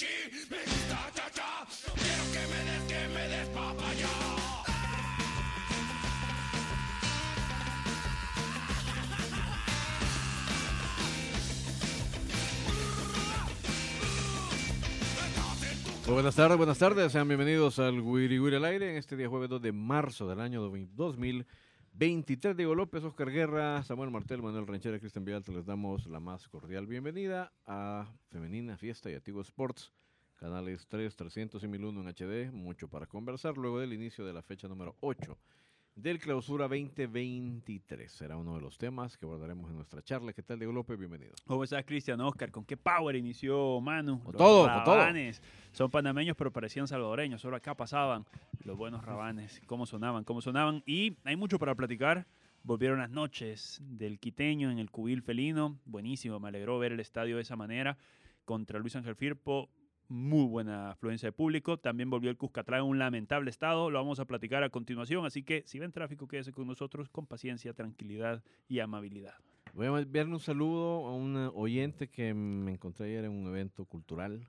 chichi, me gusta cha cha, quiero que me des, que me des papaya. Muy buenas tardes, buenas tardes. Sean bienvenidos al Wiri Wiri al aire en este día jueves 2 de marzo del año 2023. Diego López, Oscar Guerra, Samuel Martel, Manuel Ranchera, Cristian Villalta. Les damos la más cordial bienvenida a Femenina Fiesta y a Tigo Sports, canales 3, 300 y 1001 en HD. Mucho para conversar luego del inicio de la fecha número 8 del Clausura 2023. Será uno de los temas que abordaremos en nuestra charla. ¿Qué tal, Diego López? Bienvenido. ¿Cómo estás, Cristian Oscar? ¿Con qué power inició Manu? Con Los todo, con todo. rabanes Son panameños, pero parecían salvadoreños. Solo acá pasaban los buenos rabanes. ¿Cómo sonaban? ¿Cómo sonaban? Y hay mucho para platicar. Volvieron las noches del quiteño en el cubil felino. Buenísimo, me alegró ver el estadio de esa manera. Contra Luis Ángel Firpo, muy buena afluencia de público. También volvió el Cuscatlán en un lamentable estado. Lo vamos a platicar a continuación. Así que si ven tráfico, quédese con nosotros con paciencia, tranquilidad y amabilidad. Voy a enviarle un saludo a un oyente que me encontré ayer en un evento cultural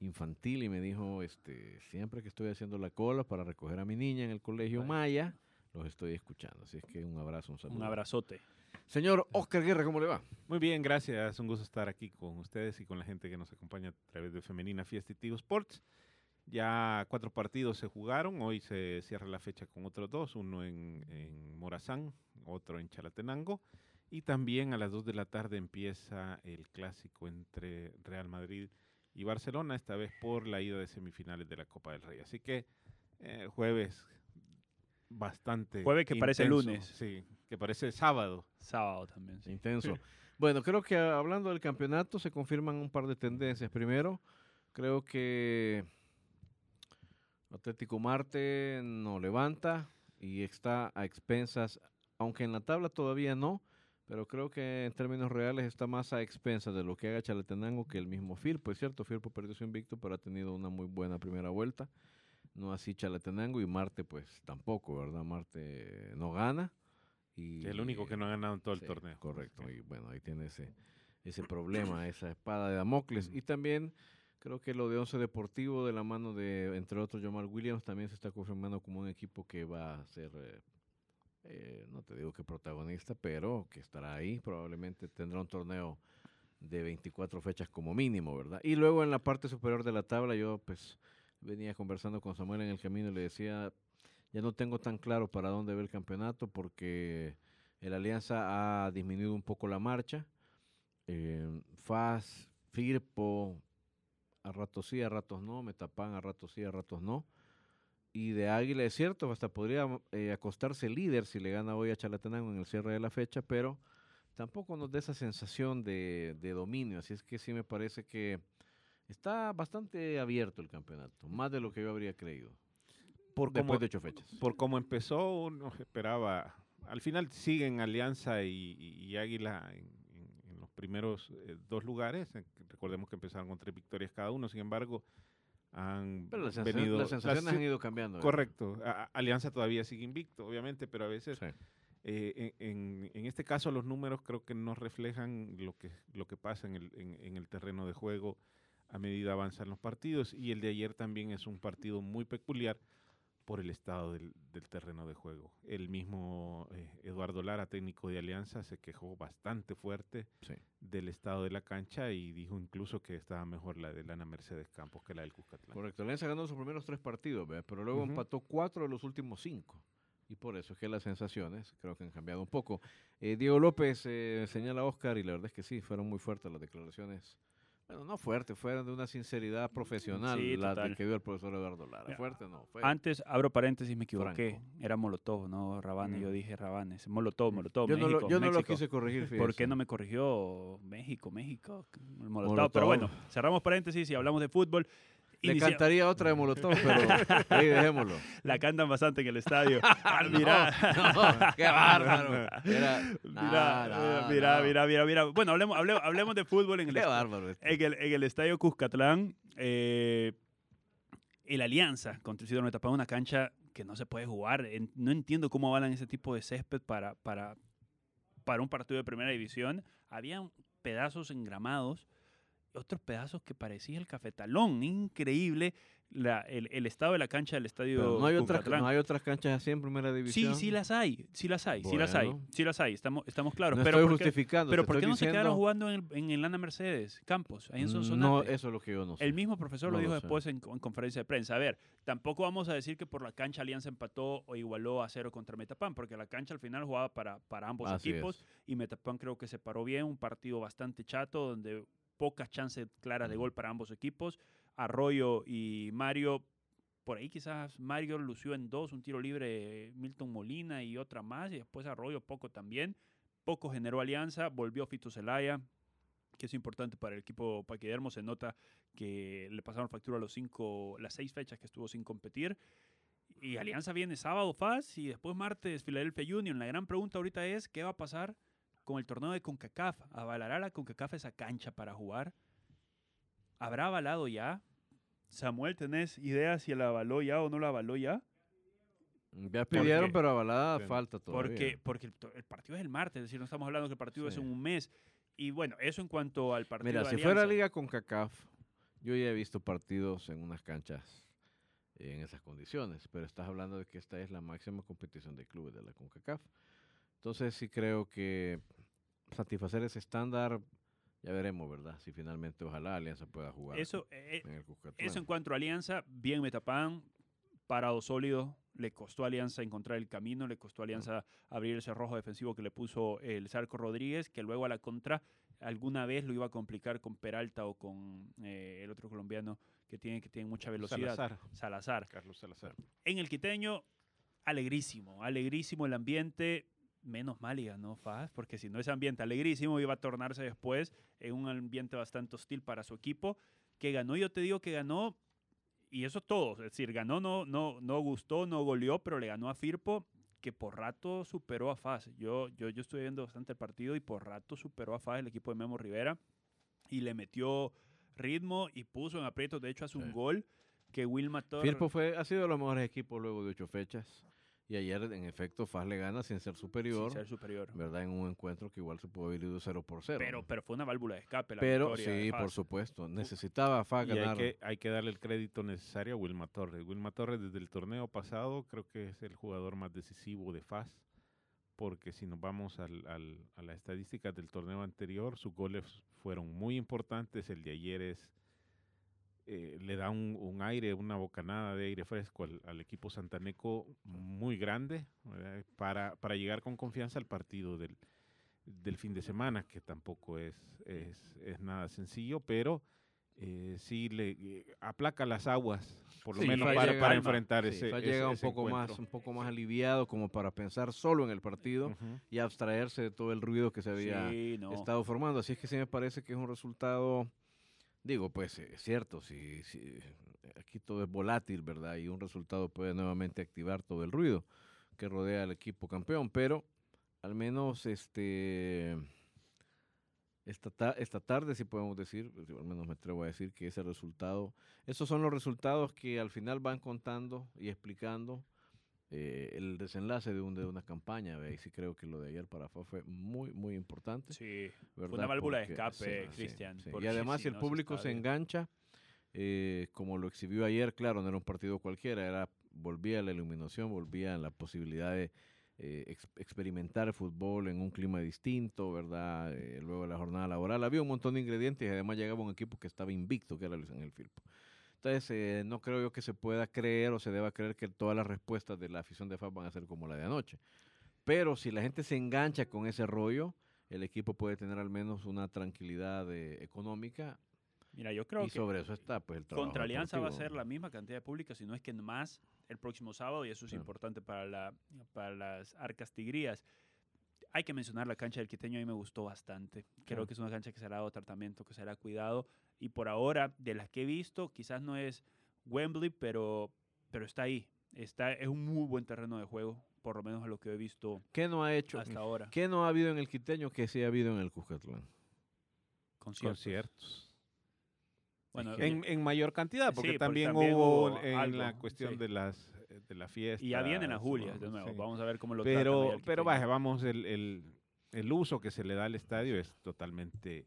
infantil y me dijo, este, siempre que estoy haciendo la cola para recoger a mi niña en el colegio. Maya, los estoy escuchando. Así es que un abrazo, un saludo. Un abrazote. Señor Oscar Guerra, ¿cómo le va? Muy bien, gracias. Un gusto estar aquí con ustedes y con la gente que nos acompaña a través de Femenina Fiesta y Sports. Ya cuatro partidos se jugaron. Hoy se cierra la fecha con otros dos, uno en, Morazán, otro en Chalatenango. Y también a las dos de la tarde empieza el clásico entre Real Madrid y Barcelona, esta vez por la ida de semifinales de la Copa del Rey. Así que eh, jueves bastante. Jueves que parece intenso. lunes. Sí, que parece sábado. Sábado también. sí. Intenso. Bueno, creo que ah, hablando del campeonato se confirman un par de tendencias. Primero, creo que Atlético Marte no levanta y está a expensas, aunque en la tabla todavía no, pero creo que en términos reales está más a expensas de lo que haga Chalatenango que el mismo Firpo. Es cierto, Firpo perdió su invicto, pero ha tenido una muy buena primera vuelta. No así Chalatenango y Marte pues tampoco, ¿verdad? Marte no gana. Y, El único que no ha ganado en todo el Sí, torneo. Correcto, y bueno, ahí tiene ese, ese problema, esa espada de Damocles. Y también creo que lo de Once Deportivo, de la mano de, entre otros, Jamal Williams, también se está confirmando como un equipo que va a ser, eh, eh, no te digo que protagonista, pero que estará ahí. Probablemente tendrá un torneo de 24 fechas como mínimo, ¿verdad? Y luego en la parte superior de la tabla, yo pues venía conversando con Samuel en el camino y le decía, ya no tengo tan claro para dónde va el campeonato porque el Alianza ha disminuido un poco la marcha. Eh, FAS, Firpo, a ratos sí, a ratos no. Metapan, a ratos sí, a ratos no. Y de Águila es cierto, hasta podría eh, acostarse líder si le gana hoy a Chalatenango en el cierre de la fecha, pero tampoco nos da esa sensación de, de dominio. Así es que sí me parece que está bastante abierto el campeonato, más de lo que yo habría creído. Por Después de ocho fechas. por cómo empezó, uno esperaba. Al final siguen Alianza y, Águila en, en- en los primeros eh, dos lugares. Recordemos que empezaron con tres victorias cada uno. Sin embargo, han Pero las, venido. las sensaciones las- han ido cambiando. ¿eh? Correcto. A- Alianza todavía sigue invicto, obviamente, pero a veces Sí. eh, en, en- en este caso los números creo que no reflejan lo que, lo que pasa en el, en- en el terreno de juego a medida avanzan los partidos. Y el de ayer también es un partido muy peculiar por el estado del, del terreno de juego. El mismo eh, Eduardo Lara, técnico de Alianza, se quejó bastante fuerte Sí. del estado de la cancha y dijo incluso que estaba mejor la de Lana Mercedes Campos que la del Cuscatlán. Correcto. Alianza ganó sus primeros tres partidos, pero luego empató cuatro de los últimos cinco. Y por eso es que las sensaciones creo que han cambiado un poco. Eh, Diego López eh, señala a Oscar y la verdad es que sí, fueron muy fuertes las declaraciones Bueno, no fuerte, fue de una sinceridad profesional Sí, la total. que dio el profesor Eduardo Lara. Mira, fuerte no, fue Antes, abro paréntesis, me equivoqué. Franco. Era Molotov, no Rabanes. Yo Mm. dije Rabanes. Molotov, Molotov, yo no, México, lo, yo no lo México. quise corregir, ¿Por qué fíjese. no me corrigió México, México? Molotov. Molotov. Pero bueno, cerramos paréntesis y hablamos de fútbol. Le Inicia- cantaría otra de Molotov, pero ahí dejémoslo. La cantan bastante en el estadio. Ah, No, mira. no, qué bárbaro. Mira, no, no, mira, no. mira, mira, mira. Bueno, hablemos, hablemos, hablemos de fútbol en el, Qué bárbaro. este. en el, en el estadio Cuscatlán. eh, el Alianza contra el Isidro Metapán, una cancha que no se puede jugar. No entiendo cómo avalan ese tipo de césped para, para, para un partido de primera división. Habían pedazos engramados, otros pedazos que parecía el cafetalón. Increíble la- el, el estado de la cancha del estadio Pero no hay, otras, no hay otras canchas así en primera Sí, división. sí las hay, sí las hay, sí las hay, sí las hay, estamos, estamos claros. No pero estoy ¿por qué, justificando. pero ¿por qué no se quedaron jugando en el, en el Ana Mercedes Campos, ahí en Sonsonate? No, eso es lo que yo no sé. El mismo profesor No lo dijo después en, en conferencia de prensa. A ver, tampoco vamos a decir que por la cancha Alianza empató o igualó a cero contra Metapan, porque la cancha al final jugaba para, para ambos Así equipos es. y Metapan creo que se paró bien, un partido bastante chato donde pocas chances claras de gol para ambos equipos. Arroyo y Mario, por ahí quizás Mario lució en dos, un tiro libre Milton Molina y otra más, y después Arroyo poco también. Poco generó Alianza, volvió Fito Celaya, que es importante para el equipo paquidermo. Se nota que le pasaron factura a los cinco, las seis fechas que estuvo sin competir. Y Alianza viene sábado FAS y después martes Philadelphia Union. La gran pregunta ahorita es, ¿qué va a pasar con el torneo de CONCACAF? ¿Avalará la CONCACAF esa cancha para jugar? ¿Habrá avalado ya? Samuel, ¿tenés idea si la avaló ya o no la avaló ya? Ya pidieron, pero avalada Sí. falta todavía. Porque, porque el, partido es el martes, es decir, no estamos hablando que el partido es en un mes. Y bueno, eso en cuanto al partido Mira, de si fuera Alianza. liga con CACAF, yo ya he visto partidos en unas canchas en esas condiciones, pero estás hablando de que esta es la máxima competición de clubes de la CONCACAF. Entonces sí creo que satisfacer ese estándar, ya veremos, ¿verdad? Si finalmente ojalá Alianza pueda jugar Eso, eh, en el. Eso en cuanto a Alianza, bien Metapan, parado sólido, le costó a Alianza encontrar el camino, le costó a Alianza abrir el cerrojo defensivo que le puso el Zarco Rodríguez, que luego a la contra alguna vez lo iba a complicar con Peralta o con eh, el otro colombiano que tiene, que tiene mucha velocidad, Salazar, Salazar. Carlos Salazar. En el quiteño, alegrísimo, alegrísimo el ambiente. Menos mal y ganó FAS, porque si no ese ambiente alegrísimo iba a tornarse después en un ambiente bastante hostil para su equipo. Que ganó, yo te digo que ganó, y eso todo, es decir, ganó, no, no, no gustó, no goleó, pero le ganó a Firpo, que por rato superó a FAS. Yo, yo, yo estuve viendo bastante el partido y por rato superó a FAS el equipo de Memo Rivera y le metió ritmo y puso en aprietos. De hecho, hace un Sí. gol que Wilma Torres. Firpo fue, ha sido de los mejores equipos luego de ocho fechas. Y ayer, en efecto, FAS le gana sin ser superior, ser superior. ¿verdad? En un encuentro que igual se pudo haber ido 0 por 0. Pero, pero fue una válvula de escape la Pero victoria de sí, por Faz. supuesto. Necesitaba FAS Y hay ganar. que, hay que darle el crédito necesario a Wilma Torres. Wilma Torres desde el torneo pasado creo que es el jugador más decisivo de FAS, porque si nos vamos al, al- a la estadística del torneo anterior, sus goles fueron muy importantes. El de ayer es eh, le da un, un aire, una bocanada de aire fresco al, al equipo santaneco muy grande ¿verdad? para, para llegar con confianza al partido del, del fin de semana, que tampoco es, es, es nada sencillo, pero eh, sí le eh, aplaca las aguas, por lo Sí, menos para, llega- para enfrentar Sí, ese, FAS ese- llega un ese poco más, un poco más aliviado como para pensar solo en el partido y abstraerse de todo el ruido que se había Sí, no. estado formando. Así es que sí me parece que es un resultado, digo, pues es cierto, si, si aquí todo es volátil, ¿verdad? Y un resultado puede nuevamente activar todo el ruido que rodea al equipo campeón, pero al menos este esta, ta- esta tarde sí podemos decir, pues, al menos me atrevo a decir que ese resultado, esos son los resultados que al final van contando y explicando eh, el desenlace de, un, de una campaña. ¿ve? Y sí creo que lo de ayer para FA fue muy, muy importante. Sí, ¿verdad? una válvula de escape, sí, Cristian, sí. Y además, si el no, público se engancha, eh, como lo exhibió ayer, claro, no era un partido cualquiera, era volvía la iluminación, volvía la posibilidad de eh, ex- experimentar el fútbol en un clima distinto, ¿verdad? Eh, luego de la jornada laboral. Había un montón de ingredientes y además llegaba un equipo que estaba invicto, que era Luis Ángel Firpo. Entonces, eh, no creo yo que se pueda creer o se deba creer que todas las respuestas de la afición de FAS van a ser como la de anoche. Pero si la gente se engancha con ese rollo, el equipo puede tener al menos una tranquilidad eh, económica Mira, yo creo y que sobre eso está pues el trabajo contra Alianza va a ser la misma cantidad de público, si no es que más el próximo sábado, y eso es importante para, la, para las arcas tigrías. Hay que mencionar la cancha del Quiteño, a mí me gustó bastante. Creo que es una cancha que será dado tratamiento, que será cuidado. Y por ahora, de las que he visto, quizás no es Wembley, pero, pero está ahí. Está, es un muy buen terreno de juego, por lo menos a lo que he visto ¿Qué no ha hecho? hasta ahora. ¿Qué no ha habido en el Quiteño que sí ha habido en el Cuscatlán? Conciertos. conciertos. Bueno, En, en mayor cantidad, porque Sí, porque también, hubo, hubo en algo, la cuestión sí. de las de la fiesta. y ya vienen las Julias de nuevo. sí. Vamos a ver cómo lo Pero, pero vaya, vamos, el, el, el uso que se le da al estadio es totalmente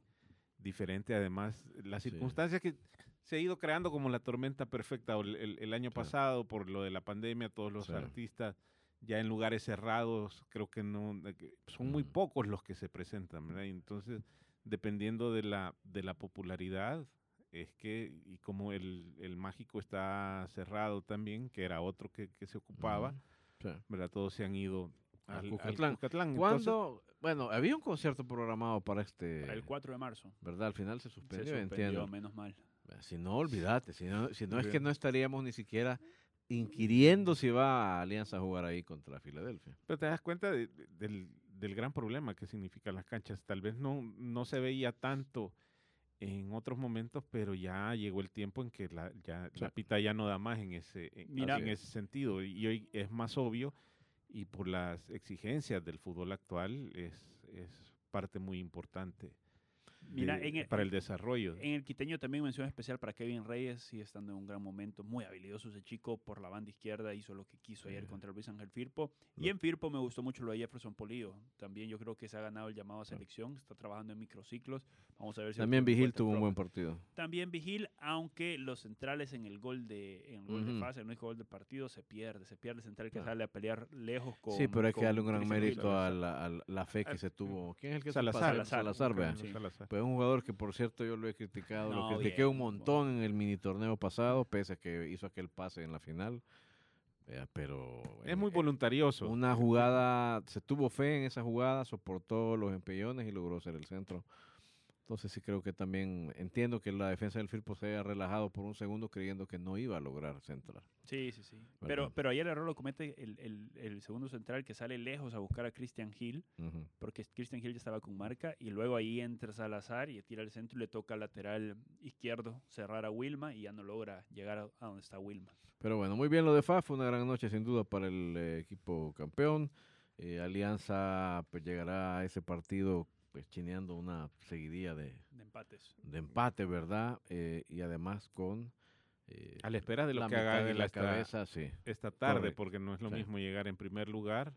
diferente. Además, las Sí. circunstancias que se ha ido creando como la tormenta perfecta el, el- el año pasado por lo de la pandemia, todos los Sí. artistas ya en lugares cerrados, creo que no son muy pocos los que se presentan, ¿verdad? Y entonces, dependiendo de la, de la popularidad, es que, y como el, el mágico está cerrado también, que era otro que, que se ocupaba. ¿verdad? Todos se han ido Al al, al Cuscatlán. Cuscatlán. Entonces, ¿Cuándo? Bueno, había un concierto programado para este, Para el 4 de marzo. ¿verdad? Al final se Se suspendió, suspendió, entiendo. menos mal. Si no, olvídate. Si no, si no es que no estaríamos ni siquiera inquiriendo si va a Alianza a jugar ahí contra Filadelfia. Pero te das cuenta de- de- del, del gran problema que significan las canchas. Tal vez no, no se veía tanto en otros momentos, pero ya llegó el tiempo en que la, ya, la Sí. pita ya no da más en ese, en, Mira- en ese sentido. Y hoy es más obvio y por las exigencias del fútbol actual es, es parte muy importante Mira, de- en el, para el desarrollo. en el quiteño también mención especial para Kevin Reyes, sigue estando en un gran momento, muy habilidoso ese chico por la banda izquierda, hizo lo que quiso ayer Sí. contra Luis Ángel Firpo. Y en Firpo me gustó mucho lo de Jefferson Polillo. También yo creo que se ha ganado el llamado a selección, está trabajando en microciclos. Vamos a ver si También Vigil tuvo un buen partido. También Vigil, aunque los centrales en el gol de en el gol de fase, el único gol del partido, se pierde. Se pierde el central que Claro. sale a pelear lejos con. sí, pero hay que darle un gran mérito a la, a la fe que se tuvo. ¿Quién es el que se Salazar. pasa? Salazar, Salazar, Pues un jugador que, por cierto, yo lo he criticado, No, lo critiqué bien, un montón en el mini torneo pasado, pese a que hizo aquel pase en la final. Vea, pero Es bueno, muy eh, voluntarioso. Una jugada, se tuvo fe en esa jugada, soportó los empellones y logró ser el centro. Entonces sí creo que también entiendo que la defensa del Firpo se haya relajado por un segundo creyendo que no iba a lograr centrar. Sí, sí, sí. ¿Verdad? Pero, pero ayer el error lo comete el, el- el segundo central que sale lejos a buscar a Christian Hill, porque Christian Hill ya estaba con marca, y luego ahí entra Salazar y tira al centro y le toca al lateral izquierdo cerrar a Wilma y ya no logra llegar a, a donde está Wilma. Pero bueno, muy bien lo de FA, fue una gran noche sin duda para el eh, equipo campeón. Eh, Alianza pues, llegará a ese partido pues chineando una seguidilla de, De empates. de empate, ¿verdad? Eh, y además con eh, A la espera de lo la que mitad haga de la esta- cabeza, sí. esta tarde, Correcto. porque no es lo Sí. mismo llegar en primer lugar.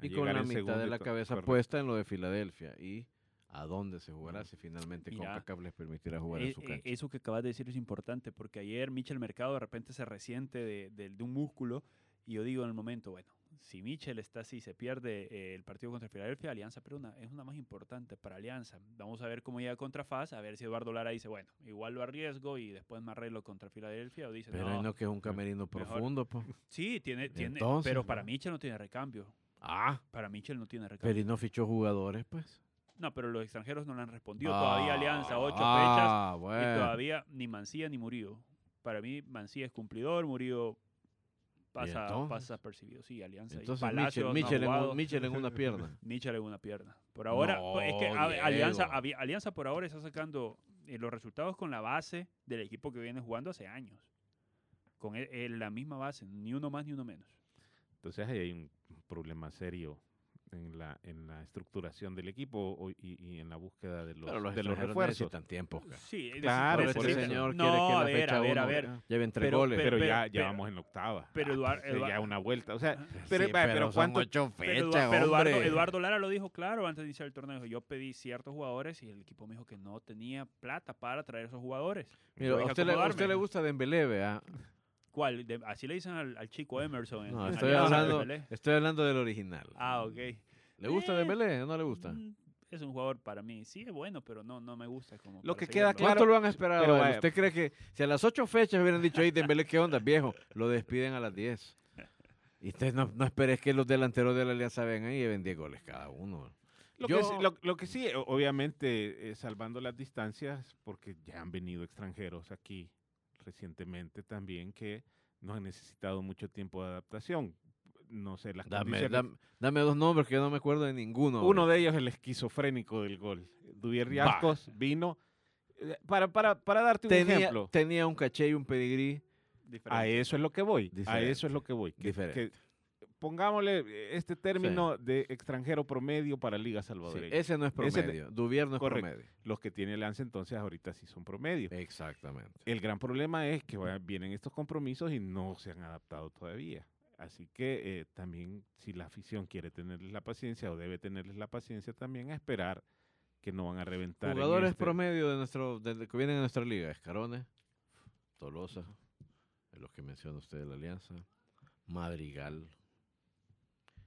Y con la en mitad segundo de la to- cabeza correcto. puesta en lo de Filadelfia y a dónde se jugará si finalmente CONCACAF les permitirá jugar en Eh, su eh, cancha. eso que acabas de decir es importante porque ayer Michel Mercado de repente se resiente de, de- de un músculo y yo digo en el momento, bueno, si Michel está así, se pierde eh, el partido contra Filadelfia, Alianza pero una, es una más importante para Alianza. Vamos a ver cómo llega contra FAS, a ver si Eduardo Lara dice, bueno, igual lo arriesgo y después me arreglo contra Filadelfia o dice, Pero no, no que es un camerino mejor. profundo, pues. sí, tiene, tiene Entonces, pero para no. Michel no tiene recambio. Ah, Para Michel no tiene recambio. pero y no fichó jugadores, pues. no, pero los extranjeros no le han respondido todavía Alianza, ocho fechas. ah, Y bueno. todavía ni Mancilla ni Murillo. Para mí, Mancilla es cumplidor, Murillo pasa, pasa percibido. Sí, Alianza. y Entonces Palacios Michel, no ha Michel, en una pierna. Michel en una pierna. Por ahora, No, pues, es que Alianza, Alianza por ahora está sacando eh, los resultados con la base del equipo que viene jugando hace años. Con e- eh, la misma base, ni uno más ni uno menos. Entonces ahí hay un problema serio en la, en la estructuración del equipo o- y, y en la búsqueda de los, Pero los, de los refuerzos. necesitan tiempo. Sí, Claro, Pero por este eso. señor no, quiere que en a la ver, fecha a ver, a uno ver. lleven tres Pero- goles. Pero, pero- ya, pero- ya vamos en la octava. pero Ah, Eduard- ya una vuelta. O sea, pero, Sí, pero son ¿cuánto? ocho Pero, fechas, pero Eduardo. Eduardo Lara lo dijo claro antes de iniciar el torneo. dijo, Yo pedí ciertos jugadores y el equipo me dijo que no tenía plata para traer esos jugadores. Mira, a usted, le, a usted le gusta Dembélé, vea. ¿Cuál? De- así le dicen al, al chico Emerson. en- No, en estoy hablando, Dembélé. estoy hablando del original. Ah, ok. ¿Le gusta Eh, Dembélé o no le gusta? Mm, Es un jugador para mí. Sí, es bueno, pero no, no me gusta. Como Lo que queda claro- ¿Cuánto lo han esperado? pero vaya- ¿Usted cree que si a las ocho fechas hubieran dicho, hey, Dembélé, ¿qué onda, viejo? Lo despiden a las 10. Y usted no, no esperes que los delanteros de la Alianza vengan y lleven 10 goles cada uno. Lo, Yo- que, sí- lo, lo que sí, o- obviamente, eh, salvando las distancias, porque ya han venido extranjeros aquí recientemente también que no han necesitado mucho tiempo de adaptación. No sé, las Dame, condiciones- dame, dame dos nombres que yo no me acuerdo de ninguno. Uno ahorita. de ellos, el esquizofrénico del gol. Duvier. Riascos vino. eh, Para, para, para darte un tenía, ejemplo, tenía un caché y un pedigrí. a Diferente. eso es lo que voy. A Diferente. eso es lo que voy. que- que Diferente. Pongámosle eh, este término de extranjero promedio para Liga Sí, Salvadoreña. ese no es promedio. Duvier no es Correcto. promedio. Los que tiene Lance entonces ahorita sí son promedio. Exactamente. El gran problema es que vienen estos compromisos y no se han adaptado todavía. Así que eh, también si la afición quiere tenerles la paciencia o debe tenerles la paciencia también a esperar que no van a reventar. en Jugadores este- promedio de nuestro, de- que vienen a nuestra liga. Escarones, Tolosa, de los que menciona usted de la Alianza, Madrigal.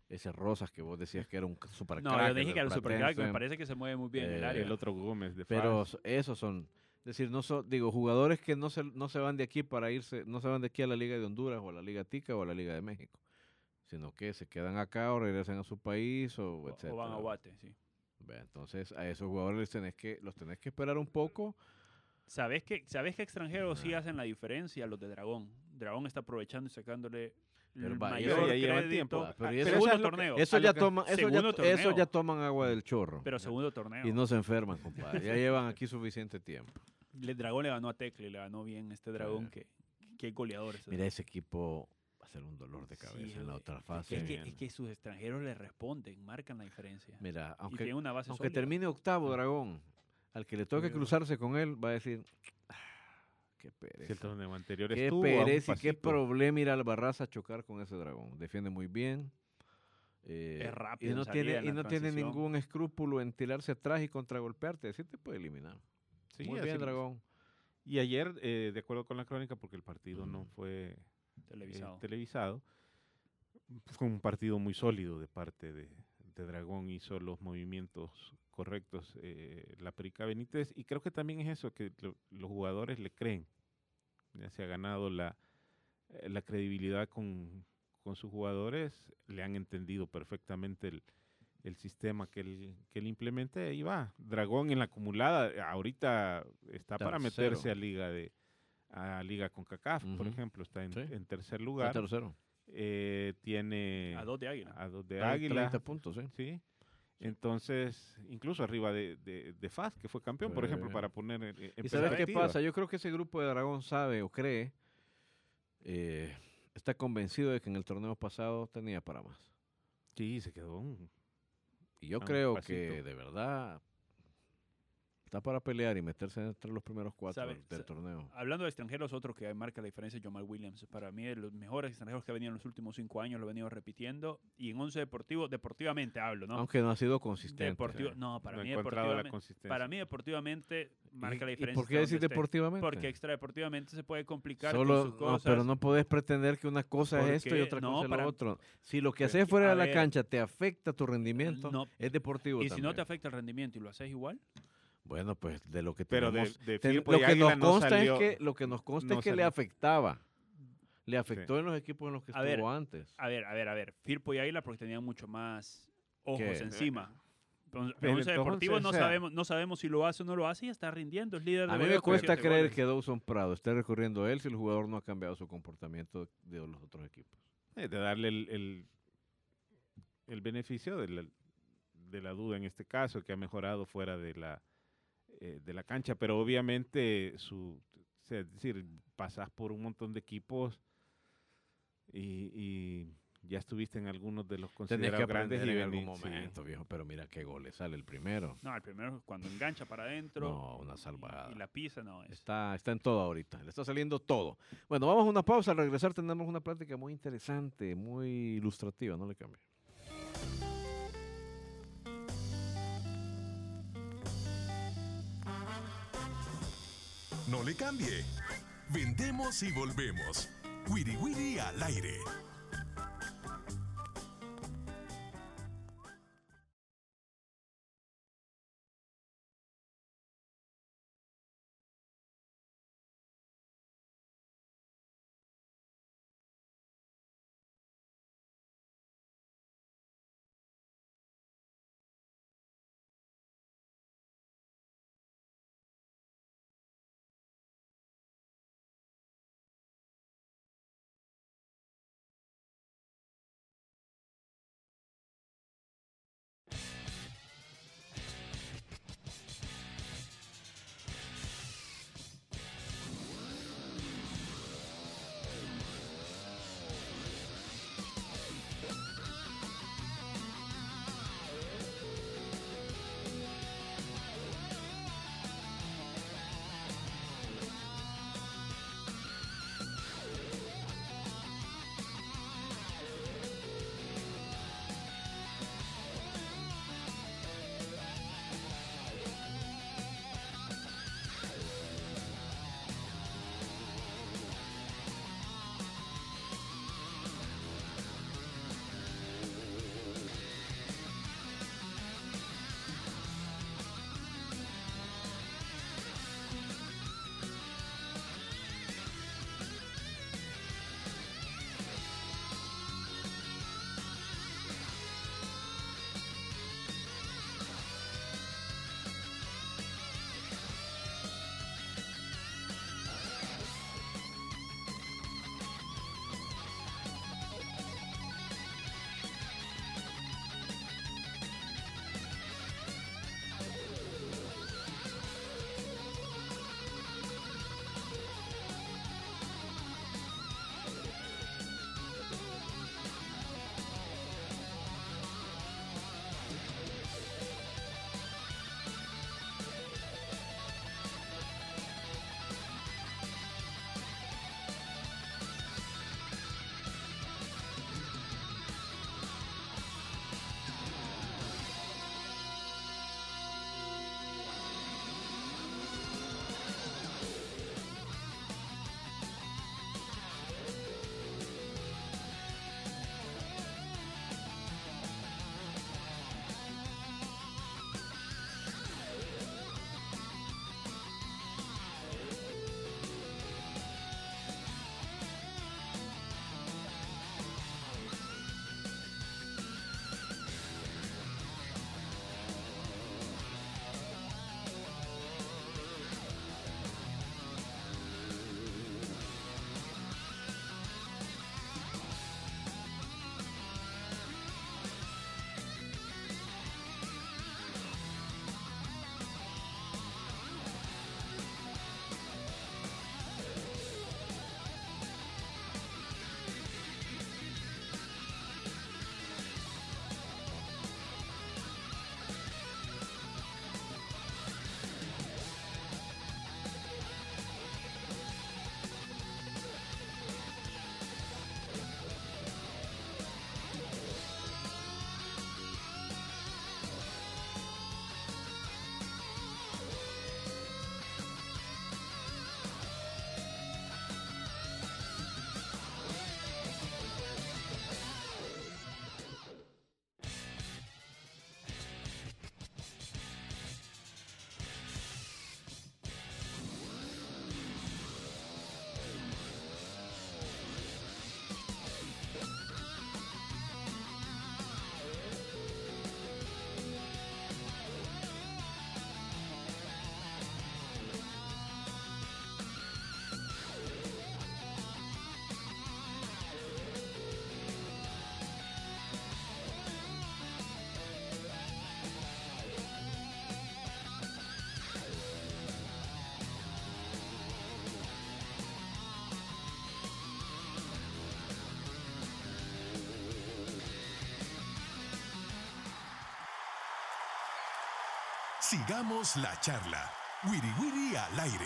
Ese Rosas que vos decías que era un super No, yo dije que era super crack, me parece que se mueve muy bien en el Eh, área. El otro Gómez de Pero esos son, es decir, no son, digo, jugadores que no se, no se van de aquí para irse, no se van de aquí a la Liga de Honduras o a la Liga Tica o a la Liga de México, sino que se quedan acá o regresan a su país o, O- etcétera. o van a Guate, sí. Entonces a esos jugadores les tenés que, los tenés que esperar un poco. ¿Sabes que, ¿Sabes que extranjeros sí hacen la diferencia? Los de Dragón. Dragón está aprovechando y sacándole Pero mayor eso ya tiempo. Ah, pero Ah, eso- segundo es torneo. Eso ya toman, eso ya, segundo to- eso ya torneo. toman agua del chorro. Pero segundo torneo. y no se enferman, compadre. Ya llevan aquí suficiente tiempo. El dragón le ganó a Tecle, le ganó bien este dragón Sí. que, que goleadores. Mira, ese equipo va a ser un dolor de cabeza Sí, en la otra Es fase. que, es que sus extranjeros le responden, marcan la diferencia. Mira, aunque, aunque sólida. termine octavo Dragón, al que le toque cruzarse con él, va a decir, "Ah, qué Si pereza. el torneo anterior Qué estuvo pereza y qué problema ir al Barraza a chocar con ese dragón. Defiende muy bien. eh, Es rápido y no tiene, en y no tiene ningún escrúpulo en tirarse atrás y contragolpearte. Así te puede eliminar. Sí, muy bien, dragón. Y ayer, eh, de acuerdo con la crónica, porque el partido no fue eh, televisado. televisado, fue un partido muy sólido de parte de, Dragón, hizo los movimientos correctos eh, la Perica Benítez y creo que también es eso, que lo- los jugadores le creen, ya se ha ganado la, eh, la credibilidad con, con sus jugadores, le han entendido perfectamente el, el sistema que él, que él implementa y va. Dragón en la acumulada, ahorita está para meterse a liga de a liga con CACAF, por ejemplo, está en, Sí. en tercer Está lugar. tercero. Eh, tiene A dos de águila. a dos de Águila. 30 puntos, sí. Sí. Entonces, incluso arriba de, de, de FAS, que fue campeón, por ejemplo, para poner en, en ¿Y sabes qué pasa? Yo creo que ese grupo de Dragón sabe o cree, eh, está convencido de que en el torneo pasado tenía para más. Sí, se quedó un- Y yo creo pasito. que de verdad está para pelear y meterse entre los primeros cuatro ¿Sabe- del, torneo. Hablando de extranjeros, otro que marca la diferencia es Jamal Williams. Para mí, de los mejores extranjeros que ha venido en los últimos cinco años, lo he venido repitiendo. Y en once deportivo, deportivamente hablo, ¿no? Aunque no ha sido consistente. Deportivo, no, para no mí deportivamente, para mí deportivamente marca la ¿Y- diferencia. ¿Y por qué decir deportivamente? Porque extradeportivamente se puede complicar Solo, con sus no, cosas. pero no puedes pretender que una cosa es esto y otra no, cosa es lo otro. Si lo que haces fuera de la ver, cancha te afecta tu rendimiento, no, es deportivo y si no te afecta el rendimiento y lo haces igual, Bueno, pues de lo que Pero de, tenemos... de ten- Firpo lo y que nos no consta salió- es que lo que nos consta no es que le afectaba. Le afectó en los equipos en los que A ver, estuvo antes. a ver, a ver, a ver. Firpo y Águila porque tenían mucho más ojos ¿Qué? encima. Pero Deportivo no o sea- sabemos, no sabemos si lo hace o no lo hace y está rindiendo. Es líder de A mí me cuesta creer goles. que Dawson Prado esté recurriendo a él si el jugador no ha cambiado su comportamiento de los otros equipos. eh, de darle el, el, el beneficio de la, de la duda en este caso, que ha mejorado fuera de la, eh, de la cancha, pero obviamente su, o sea, es decir, pasas por un montón de equipos y, y ya estuviste en algunos de los considerados grandes y en algún sí. momento, viejo, pero mira qué goles sale el primero. No, el primero es cuando engancha para adentro. No, una y- salvada. Y, la pisa, no. Es, Está, está en todo ahorita, le está saliendo todo. Bueno, vamos a una pausa, al regresar tenemos una plática muy interesante, muy ilustrativa, no le cambie. No le cambie. Vendemos y volvemos. Wiri Wiri al aire. Sigamos la charla. Wiri Wiri al aire.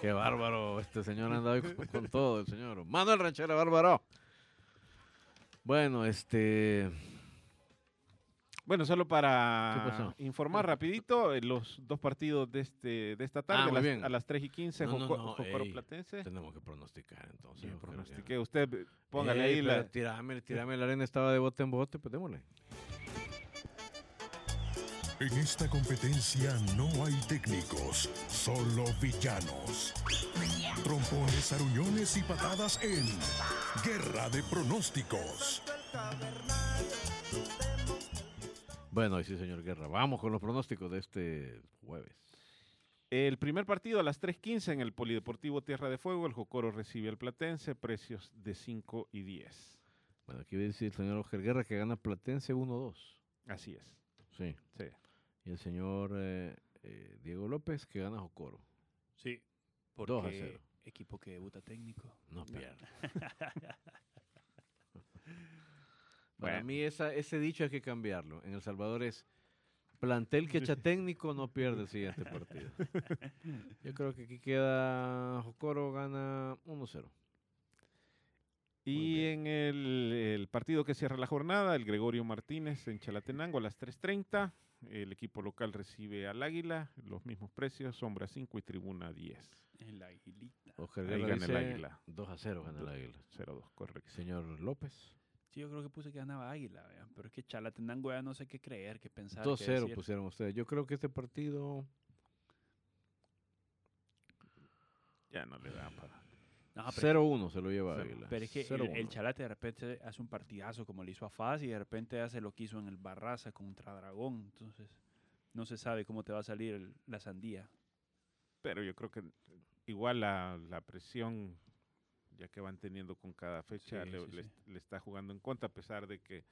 Qué bárbaro, este señor anda hoy con, todo, el señor. Manuel Ranchera, bárbaro. Bueno, este... Bueno, solo ¿Qué para informar rapidito, eh, los dos partidos de este de esta tarde, Ah, a, las, bien. a las 3 y 15, No, no, Joco- no, Jocoro ey, Platense. Tenemos que pronosticar entonces. Ya. pronostiqué. Usted, eh, póngale Ey, ahí la... Tirame, tirame, la arena estaba de bote en bote, pues démosle. En esta competencia no hay técnicos, solo villanos. Trompones, aruñones y patadas en Guerra de Pronósticos. Bueno, y sí, señor Guerra. Vamos con los pronósticos de este jueves. El primer partido a las 3.15 en el Polideportivo Tierra de Fuego, el Jocoro recibe al Platense, precios de 5 y 10. Bueno, aquí dice el señor Oscar Guerra que gana Platense 1-2. Así es. Sí. Sí. Y el señor eh, eh, Diego López que gana Jocoro. Sí, Dos a porque cero. equipo que debuta técnico. No pierde. Bueno. Para mí esa, ese dicho hay que cambiarlo. En El Salvador es plantel que echa técnico no pierde el siguiente partido. Yo creo que aquí queda Jocoro gana 1-0. Y en el, el partido que cierra la jornada, el Gregorio Martínez en Chalatenango a las 3.30. El equipo local recibe al Águila, los mismos precios, sombra 5 y tribuna 10. El aguilita. Oscar Ahí gana el dice Águila. 2 a 0 gana el Águila. 0-2, correcto. Señor López, Sí, yo creo que puse que ganaba Águila, vean, pero es que Chalatenango ya no sé qué creer, qué pensar. qué 2 0 decir. pusieron ustedes. Yo creo que este partido Ya no le da para... No, pero, 0 1 se lo lleva Cero. Águila. pero es que el, 0-1. el Chalate de repente hace un partidazo como le hizo a Faz y de repente hace lo que hizo en el Barraza contra Dragón. Entonces, no se sabe cómo te va a salir el- la sandía. Pero yo creo que igual la, la presión, ya que van teniendo con cada fecha, Sí, le, sí, le sí. est- le está jugando en contra, a pesar de que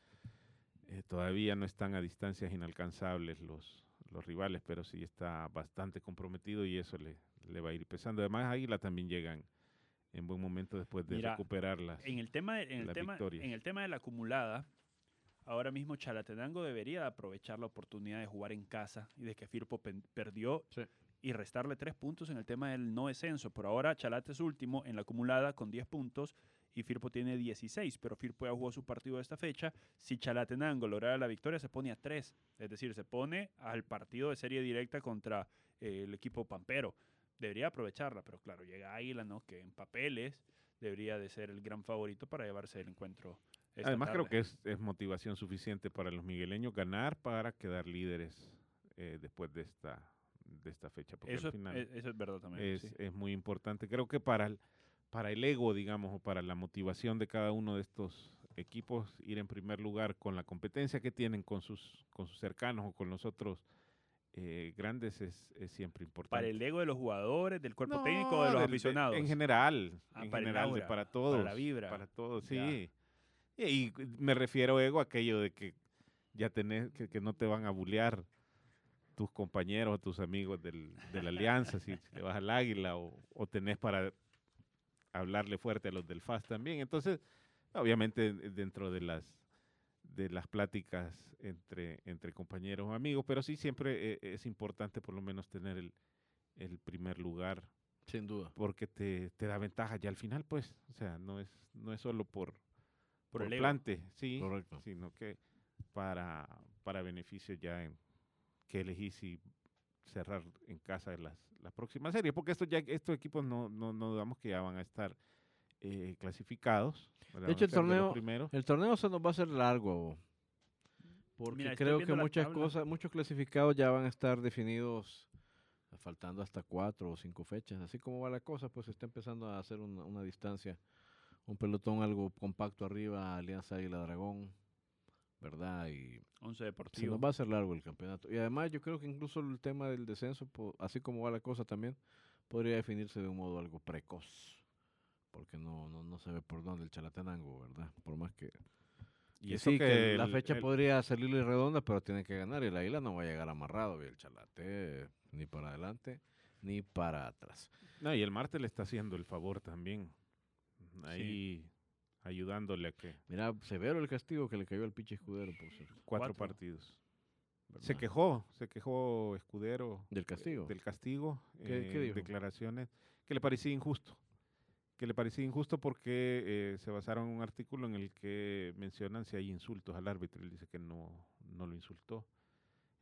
eh, todavía no están a distancias inalcanzables los, los rivales, pero sí está bastante comprometido y eso le, le va a ir pesando. Además, Águila también llegan en buen momento después de Mira, recuperar las... En el tema, de- en el tema, victorias. en el tema de la acumulada, ahora mismo Chalatenango debería aprovechar la oportunidad de jugar en casa y de que Firpo perdió Sí. Y restarle tres puntos en el tema del no descenso. Por ahora Chalate es último en la acumulada con 10 puntos y Firpo tiene 16, pero Firpo ya jugó su partido de esta fecha. Si Chalatenango lograra la victoria, se pone a 3, es decir, se pone al partido de serie directa contra eh, el equipo Pampero. Debería aprovecharla, pero claro, llega Águila, ¿no? Que en papeles debería de ser el gran favorito para llevarse el encuentro. esta Además, creo que es, es motivación suficiente para los migueleños ganar para quedar líderes eh, después de esta, de esta fecha. Porque eso, al final es, eso es verdad también. es, sí. es muy importante. Creo que para el, para el ego, digamos, o para la motivación de cada uno de estos equipos, ir en primer lugar con la competencia que tienen con sus, con sus cercanos o con los otros eh, grandes es, es siempre importante. Para el ego de los jugadores, del cuerpo No, técnico, de los del- aficionados. en general, Ah, en para general, aura, para para todos. la vibra. Para todos, sí. Y, y me refiero ego a aquello de que ya tenés, que, que no te van a bullear tus compañeros o tus amigos del, de la alianza, si, si le vas al águila, o, o tenés para hablarle fuerte a los del FAS también. Entonces, obviamente eh, dentro de las de las pláticas entre, entre compañeros o amigos, pero sí siempre eh, es importante por lo menos tener el, el primer lugar Sin duda. porque te, te da ventaja ya al final, pues, o sea, no es, no es solo por, Por por el plante, sí, Correcto. sino que para, para beneficio ya en que elegís si cerrar en casa las, las próximas series, porque esto ya, estos equipos no, no, no dudamos que ya van a estar eh, clasificados. De hecho, el torneo-. El torneo se nos va a hacer largo. Porque Mira, creo que muchas tabla. cosas, muchos clasificados ya van a estar definidos faltando hasta cuatro o cinco fechas. Así como va la cosa, pues se está empezando a hacer una, una distancia, un pelotón algo compacto arriba, Alianza Águila Dragón, ¿verdad? Y 11 se Deportivo. nos va a hacer largo el campeonato. Y además yo creo que incluso el tema del descenso, así como va la cosa también, podría definirse de un modo algo precoz. Porque no, no, no se ve por dónde el Chalatenango, ¿verdad? Por más que Y Que eso sí, que la el- fecha el- podría salirle redonda, pero tiene que ganar y el Águila no va a llegar amarrado, y el Chalate ni para adelante ni para atrás. No, y el Marte le está haciendo el favor también. Ahí ayudándole a que Mira, severo el castigo que le cayó al pinche escudero, por cierto. cuatro, Cuatro. partidos. Se ¿verdad? quejó, se quejó Escudero Del castigo. del castigo ¿Qué- eh, qué dijo? declaraciones que le parecía injusto. Que le parecía injusto porque eh, se basaron en un artículo en el que mencionan si hay insultos al árbitro. Él dice que no, no lo insultó.